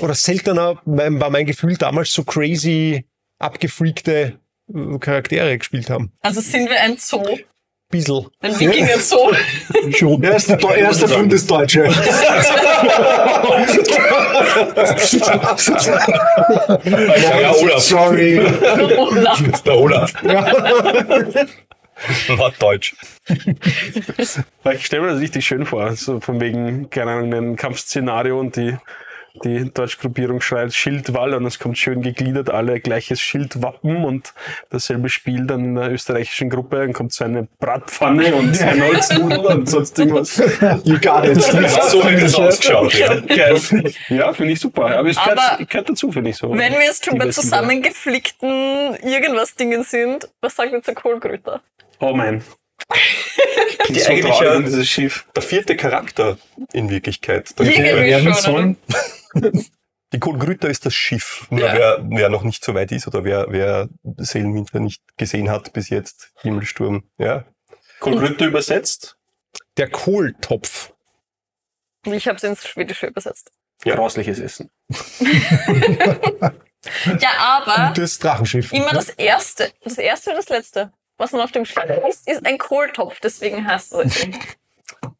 [SPEAKER 3] oder seltener, war mein Gefühl damals so crazy, abgefreakte äh, Charaktere gespielt haben.
[SPEAKER 4] Also sind wir ein Zoo.
[SPEAKER 3] Bissl.
[SPEAKER 4] Ein Wikinger-Zoo.
[SPEAKER 2] Schon.
[SPEAKER 3] Er ist der, er ist der Bundesdeutsche.
[SPEAKER 1] Ja, Olaf.
[SPEAKER 3] Sorry.
[SPEAKER 4] Olaf.
[SPEAKER 1] Der Olaf. Norddeutsch.
[SPEAKER 5] Weil Ich stelle mir das richtig schön vor, so von wegen, keine Ahnung, ein Kampfszenario und die, die Deutschgruppierung schreit Schildwall und es kommt schön gegliedert, alle gleiches Schildwappen und dasselbe Spiel dann in der österreichischen Gruppe, dann kommt so eine Bratpfanne und ein Holznudel und sonst irgendwas.
[SPEAKER 3] You got it.
[SPEAKER 1] So hätte es ausgeschaut, ja.
[SPEAKER 5] Geil. Ja, finde ich super. Aber es gehört, dazu, finde ich so.
[SPEAKER 4] Wenn wir jetzt schon bei zusammengeflickten irgendwas Dingen sind, was sagt ihr zur Kohlgrüter?
[SPEAKER 5] Bilder. Oh mein.
[SPEAKER 1] Die
[SPEAKER 5] so
[SPEAKER 1] eigentlich
[SPEAKER 5] traurig
[SPEAKER 1] ja
[SPEAKER 5] dieses Schiff.
[SPEAKER 1] der vierte Charakter in Wirklichkeit. Der
[SPEAKER 2] werden
[SPEAKER 4] schon. oder?
[SPEAKER 1] Die Kohlgrüter ist das Schiff. Nur
[SPEAKER 4] Ja.
[SPEAKER 1] wer, wer noch nicht so weit ist oder wer, wer Seelenwinter nicht gesehen hat bis jetzt, Himmelsturm, ja.
[SPEAKER 5] Kolgrütte übersetzt.
[SPEAKER 3] Der Kohltopf.
[SPEAKER 4] Ich habe es ins Schwedische übersetzt.
[SPEAKER 5] Ja. Grausliches Essen.
[SPEAKER 4] Ja, aber
[SPEAKER 3] Gutes Drachenschiff.
[SPEAKER 4] immer das erste, das erste oder das letzte, was man auf dem Schiff ist, ist ein Kohltopf. Deswegen heißt es. so.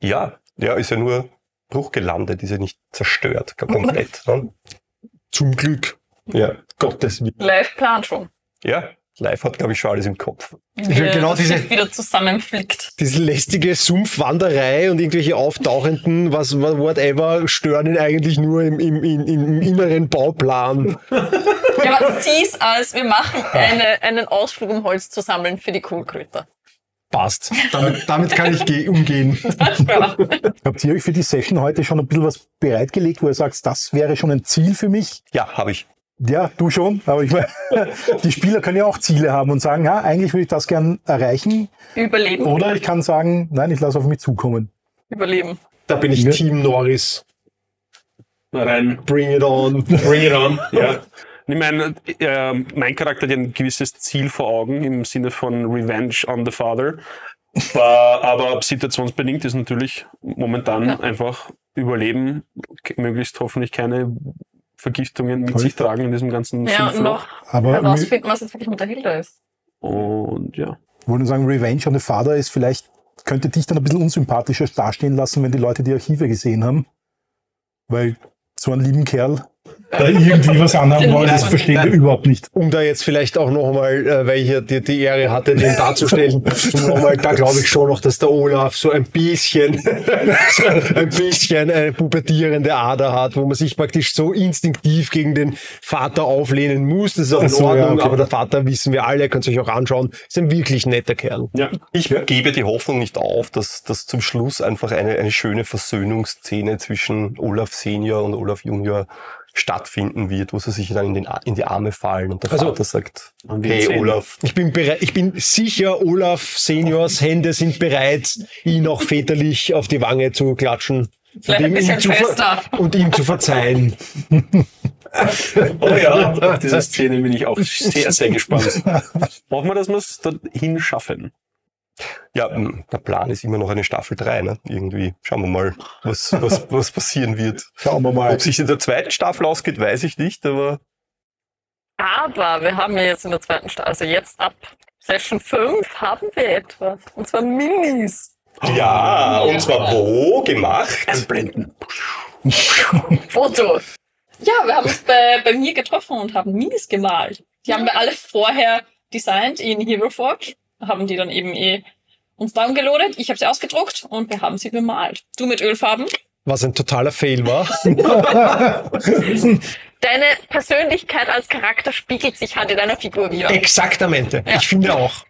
[SPEAKER 1] Ja, ja, ist ja nur Bruch gelandet, ist ja nicht zerstört, komplett. ne?
[SPEAKER 3] Zum Glück.
[SPEAKER 1] Ja.
[SPEAKER 3] Gottes Willen.
[SPEAKER 4] Live plant schon.
[SPEAKER 1] Ja, live hat, glaube ich, schon alles im Kopf.
[SPEAKER 4] Wie
[SPEAKER 3] genau
[SPEAKER 4] das
[SPEAKER 3] diese-
[SPEAKER 4] Schiff wieder zusammenflickt.
[SPEAKER 3] Diese lästige Sumpfwanderei und irgendwelche auftauchenden, was, whatever, stören ihn eigentlich nur im, im, im, im inneren Bauplan.
[SPEAKER 4] Ja, aber sieh's als, wir machen eine, einen Ausflug, um Holz zu sammeln für die Kohlgrüter.
[SPEAKER 3] Passt. Damit, damit kann ich ge- umgehen.
[SPEAKER 2] Habt ihr euch für die Session heute schon ein bisschen was bereitgelegt, wo ihr sagt, das wäre schon ein Ziel für mich?
[SPEAKER 1] Ja, habe ich.
[SPEAKER 2] Ja, du schon, aber ich meine, die Spieler können ja auch Ziele haben und sagen, ja, eigentlich würde ich das gern erreichen.
[SPEAKER 4] Überleben.
[SPEAKER 2] Oder ich kann sagen, nein, ich lasse auf mich zukommen.
[SPEAKER 4] Überleben.
[SPEAKER 3] Da bin ich
[SPEAKER 2] Ja.
[SPEAKER 3] Team Norris.
[SPEAKER 5] Rein.
[SPEAKER 3] Bring it on.
[SPEAKER 5] Bring it on. ja. Ich meine, äh, mein Charakter hat ja ein gewisses Ziel vor Augen im Sinne von Revenge on the Father. Äh, aber situationsbedingt ist natürlich momentan
[SPEAKER 4] Ja.
[SPEAKER 5] einfach Überleben, möglichst hoffentlich keine Vergiftungen mit
[SPEAKER 2] Voll.
[SPEAKER 5] sich tragen in diesem ganzen
[SPEAKER 4] Ja, und noch
[SPEAKER 2] Aber
[SPEAKER 4] herausfinden, was jetzt wirklich mit der Hilda ist.
[SPEAKER 5] Und ja.
[SPEAKER 2] wollen sagen, Revenge on the Father ist vielleicht, könnte dich dann ein bisschen unsympathischer dastehen lassen, wenn die Leute die Archive gesehen haben. Weil so einen lieben Kerl da irgendwie was anhaben wollen, das verstehen wir überhaupt nicht.
[SPEAKER 3] Um da jetzt vielleicht auch nochmal, äh, weil ich ja die, die Ehre hatte, den darzustellen, um noch mal, da glaube ich schon noch, dass der Olaf so ein bisschen, so ein bisschen eine pubertierende Ader hat, wo man sich praktisch so instinktiv gegen den Vater auflehnen muss. Das ist auch in
[SPEAKER 2] so, ja,
[SPEAKER 3] Ordnung,
[SPEAKER 2] okay.
[SPEAKER 3] aber der Vater, wissen wir alle, könnt ihr euch auch anschauen, ist ein wirklich netter Kerl.
[SPEAKER 5] ja.
[SPEAKER 1] Ich gebe die Hoffnung nicht auf, dass, dass zum Schluss einfach eine, eine schöne Versöhnungsszene zwischen Olaf Senior und Olaf Junior stattfinden wird, wo sie sich dann in, den, in die Arme fallen und der
[SPEAKER 3] Also,
[SPEAKER 1] Vater sagt, hey
[SPEAKER 5] sehen.
[SPEAKER 1] Olaf,
[SPEAKER 3] Ich bin bereit, ich bin sicher, Olaf Seniors Hände sind bereit, ihn auch väterlich auf die Wange zu klatschen.
[SPEAKER 4] Vielleicht ein
[SPEAKER 3] und ihm
[SPEAKER 4] bisschen
[SPEAKER 3] zu ver-
[SPEAKER 4] fester.
[SPEAKER 3] Und ihm zu verzeihen.
[SPEAKER 5] Oh ja, auf diese Szene bin ich auch sehr, sehr gespannt. Hoffen wir, dass wir es dorthin schaffen.
[SPEAKER 1] Ja, der Plan ist immer noch eine Staffel 3, ne? Irgendwie. Schauen wir mal, was, was, was passieren wird.
[SPEAKER 2] Schauen wir mal.
[SPEAKER 1] Ob sich in der zweiten Staffel ausgeht, weiß ich nicht, aber
[SPEAKER 4] Aber wir haben ja jetzt in der zweiten Staffel, also jetzt ab Session 5 haben wir etwas. Und zwar Minis.
[SPEAKER 1] ja, und zwar wo gemacht?
[SPEAKER 5] Einblenden.
[SPEAKER 4] Foto. Ja, wir haben uns bei, bei mir getroffen und haben Minis gemalt. Die haben wir alle vorher designt in HeroForge. Haben die dann eben eh uns downgeloadet. Ich habe sie ausgedruckt und wir haben sie bemalt. Du mit Ölfarben
[SPEAKER 3] was ein totaler Fail war.
[SPEAKER 4] Deine Persönlichkeit als Charakter spiegelt sich halt in deiner Figur wieder.
[SPEAKER 3] Exaktamente. Ich finde auch.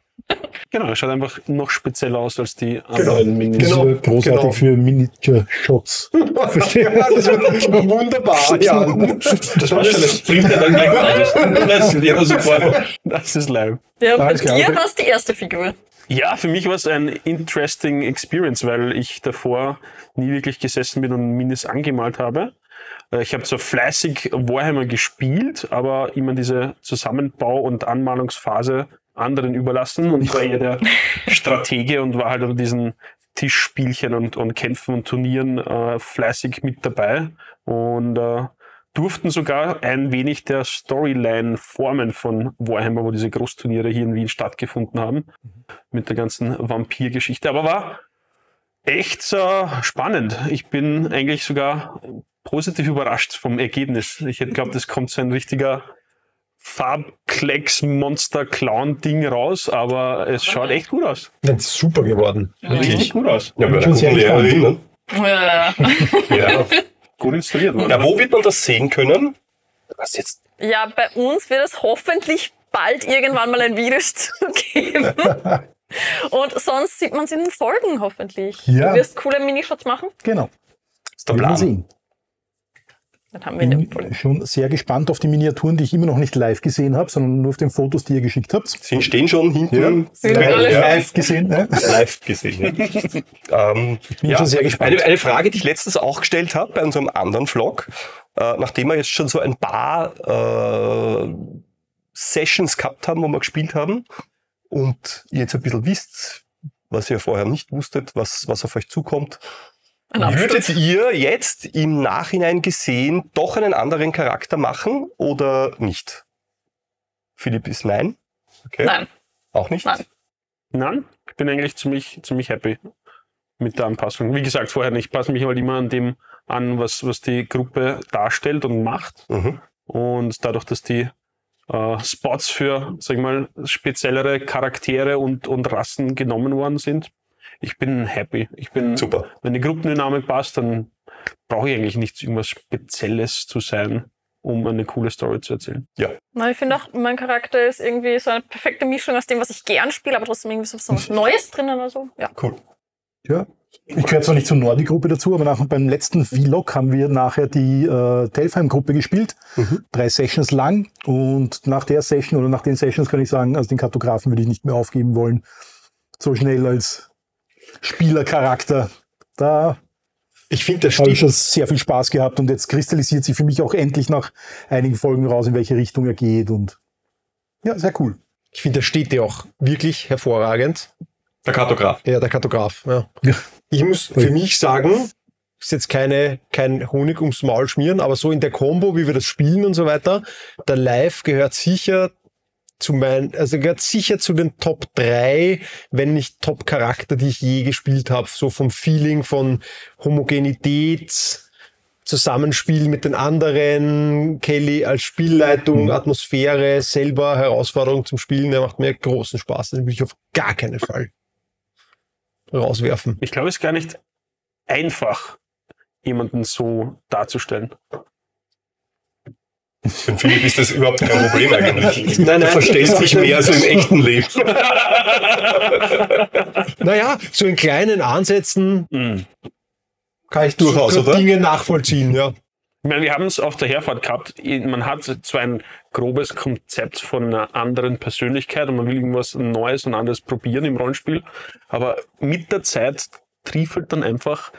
[SPEAKER 5] Genau, er schaut einfach noch spezieller aus als die anderen Minis.
[SPEAKER 2] Genau. großartig
[SPEAKER 3] genau.
[SPEAKER 2] für Miniature-Shots. Verstehe.
[SPEAKER 3] das wird wunderbar. Ja.
[SPEAKER 5] Das war schon, das bringt er dann gleich raus. Das ist ja. Das ist live.
[SPEAKER 4] Ja, bei
[SPEAKER 2] Alles
[SPEAKER 4] dir war es die erste Figur.
[SPEAKER 5] Ja, für mich war es ein interesting Experience, weil ich davor nie wirklich gesessen bin und Minis angemalt habe. Äh, Ich habe zwar fleißig Warhammer gespielt, aber immer diese Zusammenbau- und Anmalungsphase anderen überlassen und ich war eher der Stratege und war halt an diesen Tischspielchen und, und Kämpfen und Turnieren äh, fleißig mit dabei und äh, durften sogar ein wenig der Storyline formen von Warhammer, wo diese Großturniere hier in Wien stattgefunden haben, mit der ganzen Vampir-Geschichte. Aber war echt äh, spannend. Ich bin eigentlich sogar positiv überrascht vom Ergebnis. Ich hätte glaubt, es kommt so ein richtiger Farbklecks-Monster-Clown-Ding raus, aber es schaut echt gut aus.
[SPEAKER 3] Das ist super geworden.
[SPEAKER 5] Richtig gut aus.
[SPEAKER 1] Ja, bei
[SPEAKER 2] schon sehr
[SPEAKER 1] ne?
[SPEAKER 4] Ja.
[SPEAKER 1] Ja.
[SPEAKER 5] Gut installiert worden.
[SPEAKER 1] ja, wo wird man das sehen können? Was jetzt?
[SPEAKER 4] ja, bei uns wird es hoffentlich bald irgendwann mal ein Virus zugeben. Und sonst sieht man es in den Folgen hoffentlich.
[SPEAKER 2] Ja.
[SPEAKER 4] Du wirst coole Minishots machen.
[SPEAKER 2] Genau.
[SPEAKER 1] Ist der Plan.
[SPEAKER 4] Dann haben wir den
[SPEAKER 2] Bin schon sehr gespannt auf die Miniaturen, die ich immer noch nicht live gesehen habe, sondern nur auf den Fotos, die ihr geschickt habt.
[SPEAKER 1] Sie stehen schon hinten.
[SPEAKER 4] Sind alle
[SPEAKER 1] ja,
[SPEAKER 2] Live gesehen. Ne?
[SPEAKER 1] live gesehen. Ja. ähm,
[SPEAKER 2] Bin schon sehr gespannt.
[SPEAKER 1] Eine, eine Frage, die ich letztens auch gestellt habe bei unserem anderen Vlog, äh, nachdem wir jetzt schon so ein paar äh, Sessions gehabt haben, wo wir gespielt haben und ihr jetzt ein bisschen wisst, was ihr vorher nicht wusstet, was, was auf euch zukommt. Würdet ihr jetzt im Nachhinein gesehen doch einen anderen Charakter machen oder nicht? Philipp ist nein. Okay.
[SPEAKER 4] Nein.
[SPEAKER 1] Auch nicht?
[SPEAKER 4] Nein.
[SPEAKER 5] Nein, ich bin eigentlich ziemlich, ziemlich happy mit der Anpassung. Wie gesagt, vorher nicht. Ich passe mich halt immer an dem an, was, was die Gruppe darstellt und macht.
[SPEAKER 1] Mhm.
[SPEAKER 5] Und dadurch, dass die äh, Spots für, sag ich mal, speziellere Charaktere und, und Rassen genommen worden sind, ich bin happy. Ich bin,
[SPEAKER 1] Super.
[SPEAKER 5] wenn die Gruppendynamik passt, dann brauche ich eigentlich nichts irgendwas Spezielles zu sein, um eine coole Story zu erzählen.
[SPEAKER 4] Na, ich finde auch, mein Charakter ist irgendwie so eine perfekte Mischung aus dem, was ich gern spiele, aber trotzdem irgendwie so was Neues drinnen oder so. Ja.
[SPEAKER 1] Cool.
[SPEAKER 2] Ja. Ich gehöre zwar nicht zur Nordi-Gruppe dazu, aber nach, beim letzten Vlog haben wir nachher die äh, Telfheim-Gruppe gespielt.
[SPEAKER 1] Mhm.
[SPEAKER 2] Drei Sessions lang. Und nach der Session oder nach den Sessions kann ich sagen, also den Kartografen würde ich nicht mehr aufgeben wollen. So schnell als Spielercharakter. Da
[SPEAKER 3] Ich finde, das
[SPEAKER 2] habe ich
[SPEAKER 3] steht,
[SPEAKER 2] schon sehr viel Spaß gehabt und jetzt kristallisiert sich für mich auch endlich nach einigen Folgen raus, in welche Richtung er geht. Und ja, sehr cool.
[SPEAKER 3] ich finde, das steht dir auch wirklich hervorragend.
[SPEAKER 1] Der Kartograf.
[SPEAKER 3] Ja, der Kartograf. Ja.
[SPEAKER 2] Ja.
[SPEAKER 3] Ich muss für mich sagen, ist jetzt keine, kein Honig ums Maul schmieren, aber so in der Combo, wie wir das spielen und so weiter, der Live gehört sicher zu meinen, also gehört sicher zu den Top 3, wenn nicht Top Charakter, die ich je gespielt habe. So vom Feeling von Homogenität, Zusammenspiel mit den anderen, Kelly als Spielleitung, Atmosphäre, selber Herausforderung zum Spielen, der macht mir großen Spaß. Den will ich auf gar keinen Fall rauswerfen.
[SPEAKER 5] Ich glaube, es ist gar nicht einfach, jemanden so darzustellen.
[SPEAKER 1] Für Philipp ist das überhaupt kein Problem eigentlich.
[SPEAKER 3] Nein,
[SPEAKER 1] Du verstellst dich mehr so im echten Leben.
[SPEAKER 3] Naja, so in kleinen Ansätzen
[SPEAKER 5] Mhm.
[SPEAKER 3] kann ich
[SPEAKER 1] Durchaus,
[SPEAKER 3] so? Dinge nachvollziehen, ja.
[SPEAKER 5] Ich meine, wir haben es auf der Herfahrt gehabt. Man hat zwar ein grobes Konzept von einer anderen Persönlichkeit und man will irgendwas Neues und anderes probieren im Rollenspiel, aber mit der Zeit triefelt dann einfach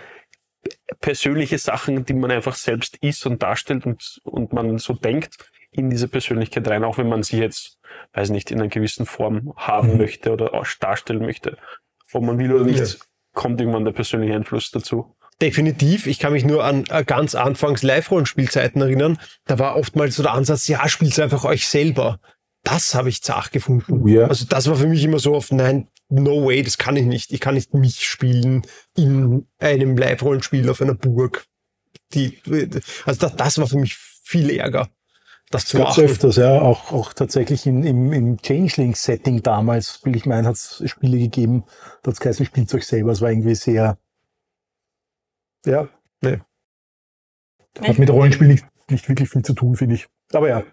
[SPEAKER 5] persönliche Sachen, die man einfach selbst ist und darstellt und, und man so denkt, in diese Persönlichkeit rein, auch wenn man sie jetzt, weiß nicht, in einer gewissen Form haben
[SPEAKER 2] Mhm.
[SPEAKER 5] möchte oder auch darstellen möchte. Ob man will oder nicht,
[SPEAKER 3] Ja.
[SPEAKER 5] kommt irgendwann der persönliche Einfluss dazu.
[SPEAKER 3] Definitiv. Ich kann mich nur an äh, ganz anfangs Live-Rollenspielzeiten erinnern. Da war oftmals so der Ansatz, ja, spielt einfach euch selber. Das habe ich zart gefunden.
[SPEAKER 2] Ja.
[SPEAKER 3] Also das war für mich immer so oft, nein, no way, das kann ich nicht. Ich kann nicht mich spielen in einem Live-Rollenspiel auf einer Burg. Die, also das, das war für mich viel Ärger. Das zu
[SPEAKER 2] Gab's
[SPEAKER 3] machen.
[SPEAKER 2] öfters, ja, auch, auch tatsächlich in, im, im Changeling-Setting damals, will ich meinen, hat es Spiele gegeben, da hat es geheißen, spielt euch selber. Es war irgendwie sehr, ja, Hat mit Rollenspiel nicht, nicht wirklich viel zu tun, finde ich. Aber ja.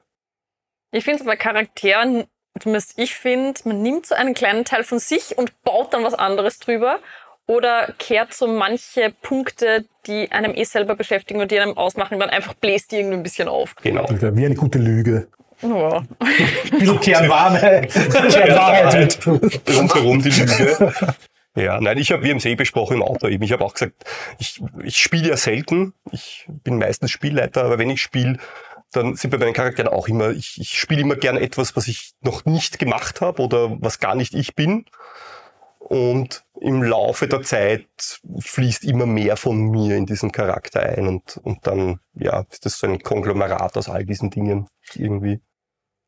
[SPEAKER 4] Ich finde es bei Charakteren, zumindest ich finde, man nimmt so einen kleinen Teil von sich und baut dann was anderes drüber. Oder kehrt so manche Punkte, die einem eh selber beschäftigen und die einem ausmachen, dann einfach bläst die irgendwie ein bisschen auf.
[SPEAKER 1] Genau.
[SPEAKER 2] Wie eine gute Lüge.
[SPEAKER 4] Ja.
[SPEAKER 2] Ein bisschen Kernwahrheit. Kernwahrheit.
[SPEAKER 1] Rundherum die Lüge. Ja, nein, ich habe, wir haben es eh besprochen im Auto eben. Ich habe auch gesagt, ich, ich spiele ja selten. Ich bin meistens Spielleiter, aber wenn ich spiele, dann sind bei meinen Charakteren auch immer, ich, ich spiele immer gerne etwas, was ich noch nicht gemacht habe oder was gar nicht ich bin. Und im Laufe der Zeit fließt immer mehr von mir in diesen Charakter ein und, und dann, ja, ist das so ein Konglomerat aus all diesen Dingen irgendwie.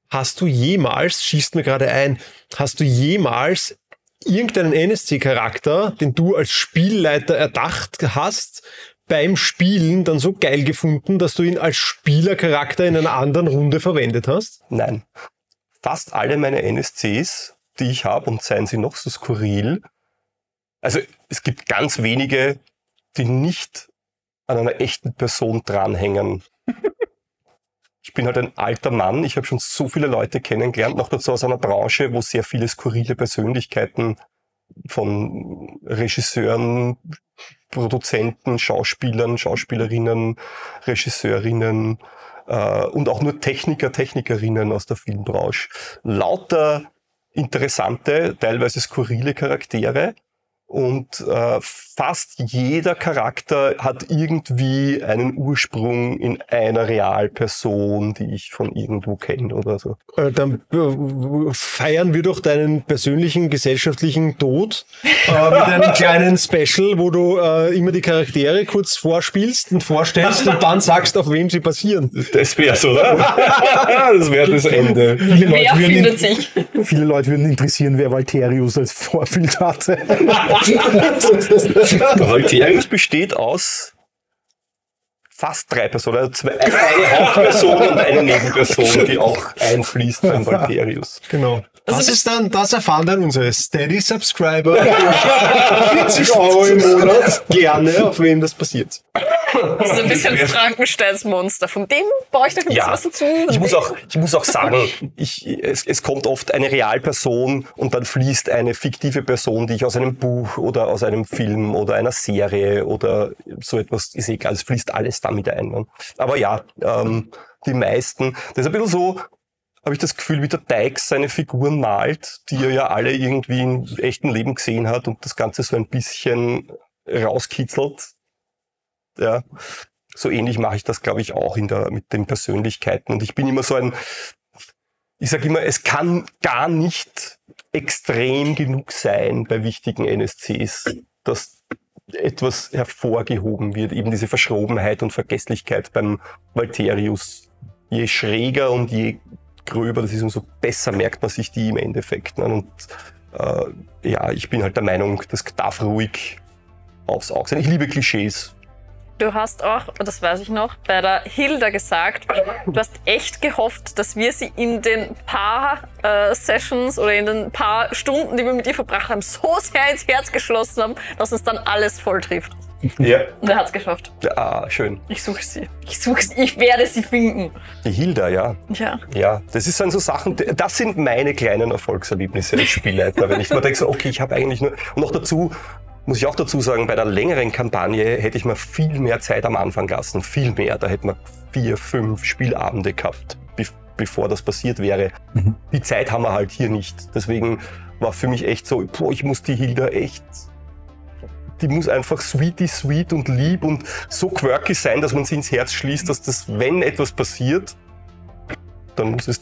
[SPEAKER 3] Hast du jemals, schießt mir gerade ein, hast du jemals irgendeinen NSC-Charakter, den du als Spielleiter erdacht hast, beim Spielen dann so geil gefunden, dass du ihn als Spielercharakter in einer anderen Runde verwendet hast?
[SPEAKER 1] Nein. Fast alle meine NSCs, die ich habe, und seien sie noch so skurril, also es gibt ganz wenige, die nicht an einer echten Person dranhängen. Ich bin halt ein alter Mann, ich habe schon so viele Leute kennengelernt, noch dazu aus einer Branche, wo sehr viele skurrile Persönlichkeiten von Regisseuren, Produzenten, Schauspielern, Schauspielerinnen, Regisseurinnen äh, und auch nur Techniker, Technikerinnen aus der Filmbranche. Lauter interessante, teilweise skurrile Charaktere. Und äh, fast jeder Charakter hat irgendwie einen Ursprung in einer Realperson, die ich von irgendwo kenne oder so.
[SPEAKER 3] Äh, Dann äh, feiern wir doch deinen persönlichen gesellschaftlichen Tod äh, mit einem kleinen Special, wo du äh, immer die Charaktere kurz vorspielst und vorstellst und dann sagst, auf wem sie basieren.
[SPEAKER 1] Das wär's, oder? das wäre das Ende.
[SPEAKER 2] Viele
[SPEAKER 4] Wer
[SPEAKER 2] Leute, würden,
[SPEAKER 4] findet sich?
[SPEAKER 2] viele Leute würden interessieren, wer Valterius als Vorbild hatte.
[SPEAKER 1] Valterius besteht aus fast drei Personen, also zwei, eine Hauptperson und eine Nebenperson, die auch einfließt beim Valterius.
[SPEAKER 3] Genau. Das
[SPEAKER 4] Also
[SPEAKER 3] ist dann, das erfahren dann unsere Steady Subscriber. 40 Euro im Monat. Gerne, auf wem das passiert.
[SPEAKER 4] Das ist ein bisschen Frankensteins Monster. Von dem baue ich noch ein bisschen
[SPEAKER 1] Ja,
[SPEAKER 4] was dazu.
[SPEAKER 1] ich muss auch, ich muss auch sagen, ich, es, es kommt oft eine Realperson und dann fließt eine fiktive Person, die ich aus einem Buch oder aus einem Film oder einer Serie oder so etwas, ist egal, es fließt alles damit ein. ne? Aber ja, ähm, die meisten, das ist ein bisschen so, habe ich das Gefühl, wie der Dykes seine Figuren malt, die er ja alle irgendwie im echten Leben gesehen hat und das Ganze so ein bisschen rauskitzelt. Ja, so ähnlich mache ich das, glaube ich, auch in der, mit den Persönlichkeiten. Und ich bin immer so ein, ich sage immer, es kann gar nicht extrem genug sein bei wichtigen NSCs, dass etwas hervorgehoben wird, eben diese Verschrobenheit und Vergesslichkeit beim Valterius. Je schräger und je gröber das ist, umso besser merkt man sich die im Endeffekt. Ne? Und äh, ja, ich bin halt der Meinung, das darf ruhig aufs Auge sein. Ich liebe Klischees.
[SPEAKER 4] Du hast auch, das weiß ich noch, bei der Hilda gesagt, du hast echt gehofft, dass wir sie in den paar äh, Sessions oder in den paar Stunden, die wir mit ihr verbracht haben, so sehr ins Herz geschlossen haben, dass uns dann alles voll trifft.
[SPEAKER 1] Ja.
[SPEAKER 4] Und er hat es geschafft.
[SPEAKER 1] Ah, schön.
[SPEAKER 4] Ich suche sie. Ich suche sie. Ich werde sie finden.
[SPEAKER 1] Die Hilda, ja.
[SPEAKER 4] Ja.
[SPEAKER 1] Ja, das ist dann so Sachen, das sind meine kleinen Erfolgserlebnisse als Spielleiter. wenn ich mir denke, so, okay, ich habe eigentlich nur, und noch dazu, muss ich auch dazu sagen, bei der längeren Kampagne hätte ich mir viel mehr Zeit am Anfang lassen. Viel mehr. Da hätte man vier, fünf Spielabende gehabt, be bevor das passiert wäre. Die Zeit haben wir halt hier nicht. Deswegen war für mich echt so, boah, ich muss die Hilda echt die muss einfach sweetie sweet und lieb und so quirky sein, dass man sie ins Herz schließt, dass das, wenn etwas passiert, dann muss es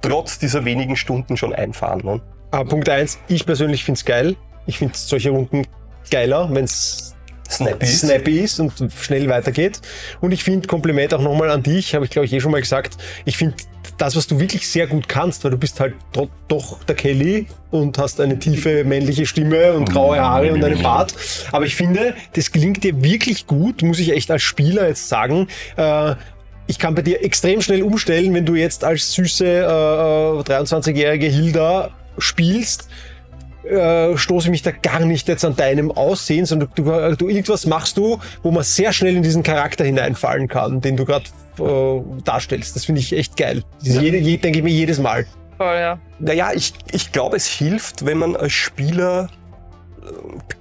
[SPEAKER 1] trotz dieser wenigen Stunden schon einfahren. Ne?
[SPEAKER 3] Aber Punkt eins: ich persönlich finde es geil. Ich finde solche Runden geiler, wenn es
[SPEAKER 1] Snappy. ist.
[SPEAKER 3] und schnell weitergeht. Und ich finde, Kompliment auch nochmal an dich, habe ich glaube ich eh schon mal gesagt, ich finde das, was du wirklich sehr gut kannst, weil du bist halt doch der Kelly und hast eine tiefe männliche Stimme und graue Haare und einen Bart. Aber ich finde, das gelingt dir wirklich gut, muss ich echt als Spieler jetzt sagen. Äh, ich kann bei dir extrem schnell umstellen, wenn du jetzt als süße äh, äh, 23-jährige Hilda spielst äh, stoße ich mich da gar nicht jetzt an deinem Aussehen, sondern du, du irgendwas machst du, wo man sehr schnell in diesen Charakter hineinfallen kann, den du gerade äh, darstellst. Das finde ich echt geil. Das jede, je, denke ich mir jedes Mal.
[SPEAKER 4] Voll, ja.
[SPEAKER 1] Naja, ich, ich glaube, es hilft, wenn man als Spieler äh,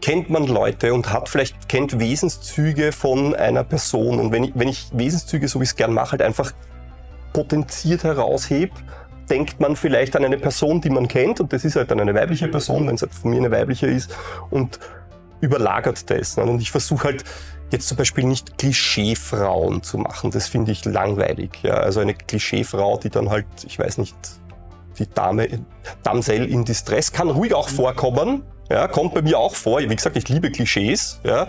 [SPEAKER 1] kennt man Leute und hat vielleicht kennt Wesenszüge von einer Person. Und wenn ich, wenn ich Wesenszüge, so wie ich es gern mache, halt einfach potenziert heraushebe, denkt man vielleicht an eine Person, die man kennt, und das ist halt dann eine weibliche Person, wenn es halt von mir eine weibliche ist, und überlagert das. ne? Und ich versuche halt jetzt zum Beispiel nicht Klischeefrauen zu machen. Das finde ich langweilig. Ja? Also eine Klischeefrau, die dann halt, ich weiß nicht, die Dame, Damsel in Distress kann ruhig auch vorkommen. Ja, kommt bei mir auch vor. Wie gesagt, ich liebe Klischees. Ja,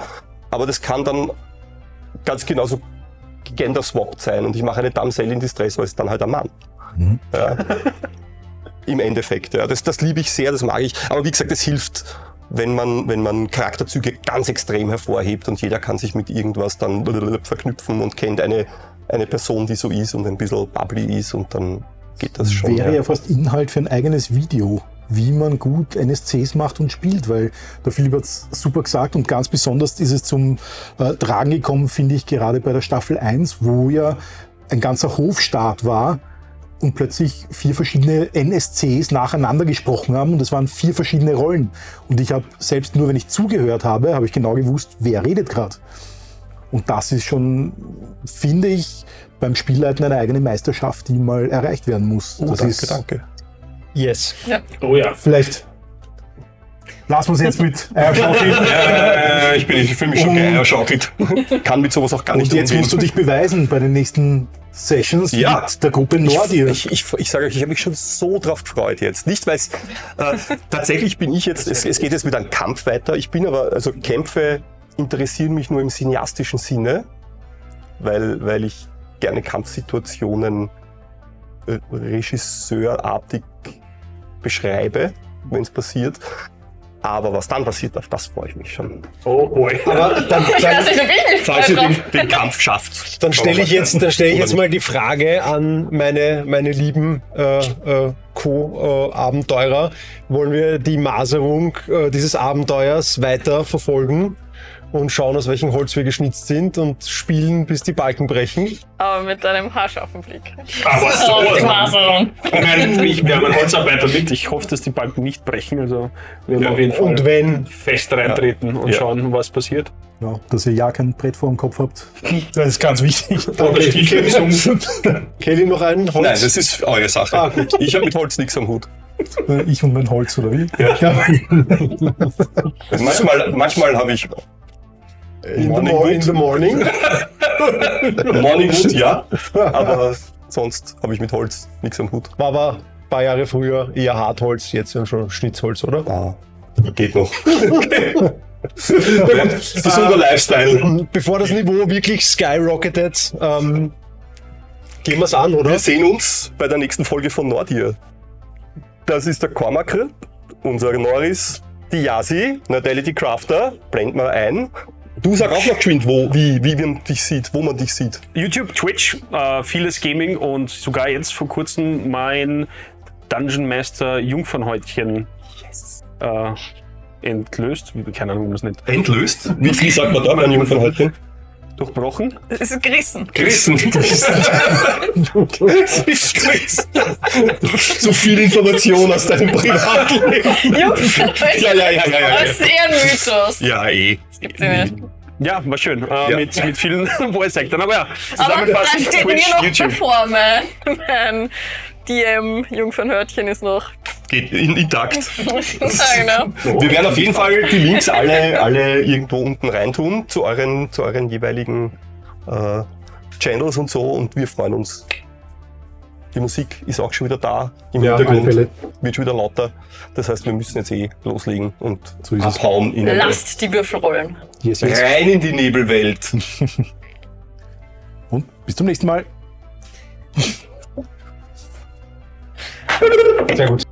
[SPEAKER 1] aber das kann dann ganz genauso gender-swapped sein. Und ich mache eine Damsel in Distress, weil es dann halt ein Mann. Ja. Im Endeffekt. Ja. Das, das liebe ich sehr, das mag ich. Aber wie gesagt, es hilft, wenn man, wenn man Charakterzüge ganz extrem hervorhebt und jeder kann sich mit irgendwas dann verknüpfen und kennt eine, eine Person, die so ist und ein bisschen bubbly ist und dann geht das schon.
[SPEAKER 2] Wäre ja fast Inhalt für ein eigenes Video, wie man gut NSCs macht und spielt, weil der Philipp hat es super gesagt und ganz besonders ist es zum äh, Tragen gekommen, finde ich, gerade bei der Staffel 1, wo ja ein ganzer Hofstaat war und plötzlich vier verschiedene NSCs nacheinander gesprochen haben und es waren vier verschiedene Rollen. Und ich habe selbst nur, wenn ich zugehört habe, habe ich genau gewusst, wer redet gerade. Und das ist schon, finde ich, beim Spielleiten eine eigene Meisterschaft, die mal erreicht werden muss.
[SPEAKER 1] Oh,
[SPEAKER 2] das
[SPEAKER 1] danke,
[SPEAKER 2] ist
[SPEAKER 1] danke.
[SPEAKER 3] Yes.
[SPEAKER 5] Oh ja.
[SPEAKER 2] vielleicht. Lassen wir es jetzt mit Eierschaukel.
[SPEAKER 1] Äh, ich bin, ich fühle mich schon geeierschaukelt. Kann mit sowas auch gar nicht
[SPEAKER 2] Und jetzt
[SPEAKER 1] umgehen.
[SPEAKER 2] musst du dich beweisen bei den nächsten Sessions
[SPEAKER 1] Ja.
[SPEAKER 2] mit der Gruppe Nordir.
[SPEAKER 1] Ich, ich, ich sage euch, ich habe mich schon so drauf gefreut jetzt. Nicht, weil es äh, tatsächlich bin ich jetzt, es, es geht jetzt mit einem Kampf weiter. Ich bin aber, also Kämpfe interessieren mich nur im cineastischen Sinne, weil, weil ich gerne Kampfsituationen äh, regisseurartig beschreibe, wenn es passiert. Aber was dann passiert, auf das freue ich mich schon.
[SPEAKER 5] Oh boy.
[SPEAKER 3] Aber dann,
[SPEAKER 4] Ich weiß
[SPEAKER 3] dann,
[SPEAKER 4] nicht, ob ich mich
[SPEAKER 1] Falls ihr den, den Kampf schafft.
[SPEAKER 3] dann stelle ich jetzt, dann stelle ich jetzt mal die Frage an meine, meine lieben äh, äh, Co-Abenteurer. Wollen wir die Maserung äh, dieses Abenteuers weiter verfolgen und schauen, aus welchem Holz wir geschnitzt sind und spielen, bis die Balken brechen?
[SPEAKER 4] Aber mit einem haarscharfen Blick.
[SPEAKER 5] Aber so.
[SPEAKER 4] Auf die Maserung.
[SPEAKER 5] Ich haben einen Holzarbeiter mit. Ich hoffe, dass die Balken nicht brechen. Also wir werden
[SPEAKER 1] Ja.
[SPEAKER 5] auf jeden Fall
[SPEAKER 3] Und wenn,
[SPEAKER 5] fest reintreten und
[SPEAKER 1] Ja.
[SPEAKER 5] schauen, was passiert.
[SPEAKER 2] Ja, dass ihr ja kein Brett vor dem Kopf habt. Das ist ganz wichtig.
[SPEAKER 5] Zum
[SPEAKER 3] Kelly noch einen Holz?
[SPEAKER 1] Nein, das ist eure Sache.
[SPEAKER 3] Ah, gut.
[SPEAKER 1] Ich habe mit Holz nichts am Hut.
[SPEAKER 2] Ich und mein Holz, oder wie?
[SPEAKER 1] Manchmal, manchmal habe ich
[SPEAKER 3] in, the
[SPEAKER 1] Morning
[SPEAKER 3] mor in
[SPEAKER 1] Wood.
[SPEAKER 3] the morning.
[SPEAKER 1] Morningwood, ja. Aber sonst habe ich mit Holz nichts am Hut.
[SPEAKER 3] War aber ein paar Jahre früher eher Hartholz, jetzt ja schon Schnitzholz, oder?
[SPEAKER 1] Ah, geht noch. das ist unser Lifestyle.
[SPEAKER 3] Bevor das Niveau wirklich skyrocketet, ähm, gehen wir es an, oder?
[SPEAKER 1] Wir sehen uns bei der nächsten Folge von Nordir. Das ist der Kormakl, unser Norris, die Yasi, Natality Crafter, blend mal ein. Du sag auch noch geschwind, wo, wie, wie man dich sieht, wo man dich sieht.
[SPEAKER 5] YouTube, Twitch, äh, vieles Gaming und sogar jetzt vor kurzem mein Dungeon Master Jungfernhäutchen äh, entlöst. Keine Ahnung, wie man es nennt.
[SPEAKER 1] Entlöst? Wie viel sagt man da, mein Junge von heute?
[SPEAKER 5] Durchbrochen.
[SPEAKER 4] Es ist gerissen.
[SPEAKER 1] Gerissen. Gerissen. so viel Information aus deinem Privatleben.
[SPEAKER 4] Jungfernhäutchen.
[SPEAKER 1] Ja, ja, ja, ja, ja.
[SPEAKER 4] Das ist eher ein Mythos.
[SPEAKER 1] Ja, eh.
[SPEAKER 4] Gibt's ja nicht.
[SPEAKER 5] Ja, war schön. Äh,
[SPEAKER 1] Ja.
[SPEAKER 5] mit, mit vielen Voice-Actern. Aber ja,
[SPEAKER 4] Aber da
[SPEAKER 5] zusammenfassend
[SPEAKER 4] steht mir
[SPEAKER 5] Twitch,
[SPEAKER 4] noch
[SPEAKER 5] YouTube.
[SPEAKER 4] bevor, mein, mein DM Jungfernhörtchen ist noch.
[SPEAKER 1] Geht in, intakt.
[SPEAKER 4] Ne?
[SPEAKER 1] Wir werden auf jeden Fall die Links alle, alle irgendwo unten reintun zu euren, zu euren jeweiligen äh, Channels und so und wir freuen uns. Die Musik ist auch schon wieder da im
[SPEAKER 2] Ja,
[SPEAKER 1] Hintergrund, wird schon wieder lauter. Das heißt, wir müssen jetzt eh loslegen und
[SPEAKER 2] So ist es.
[SPEAKER 1] abhauen in
[SPEAKER 4] Lasst die Würfel rollen.
[SPEAKER 2] Yes, yes.
[SPEAKER 1] rein in die Nebelwelt.
[SPEAKER 2] Und bis zum nächsten Mal.
[SPEAKER 3] Sehr gut.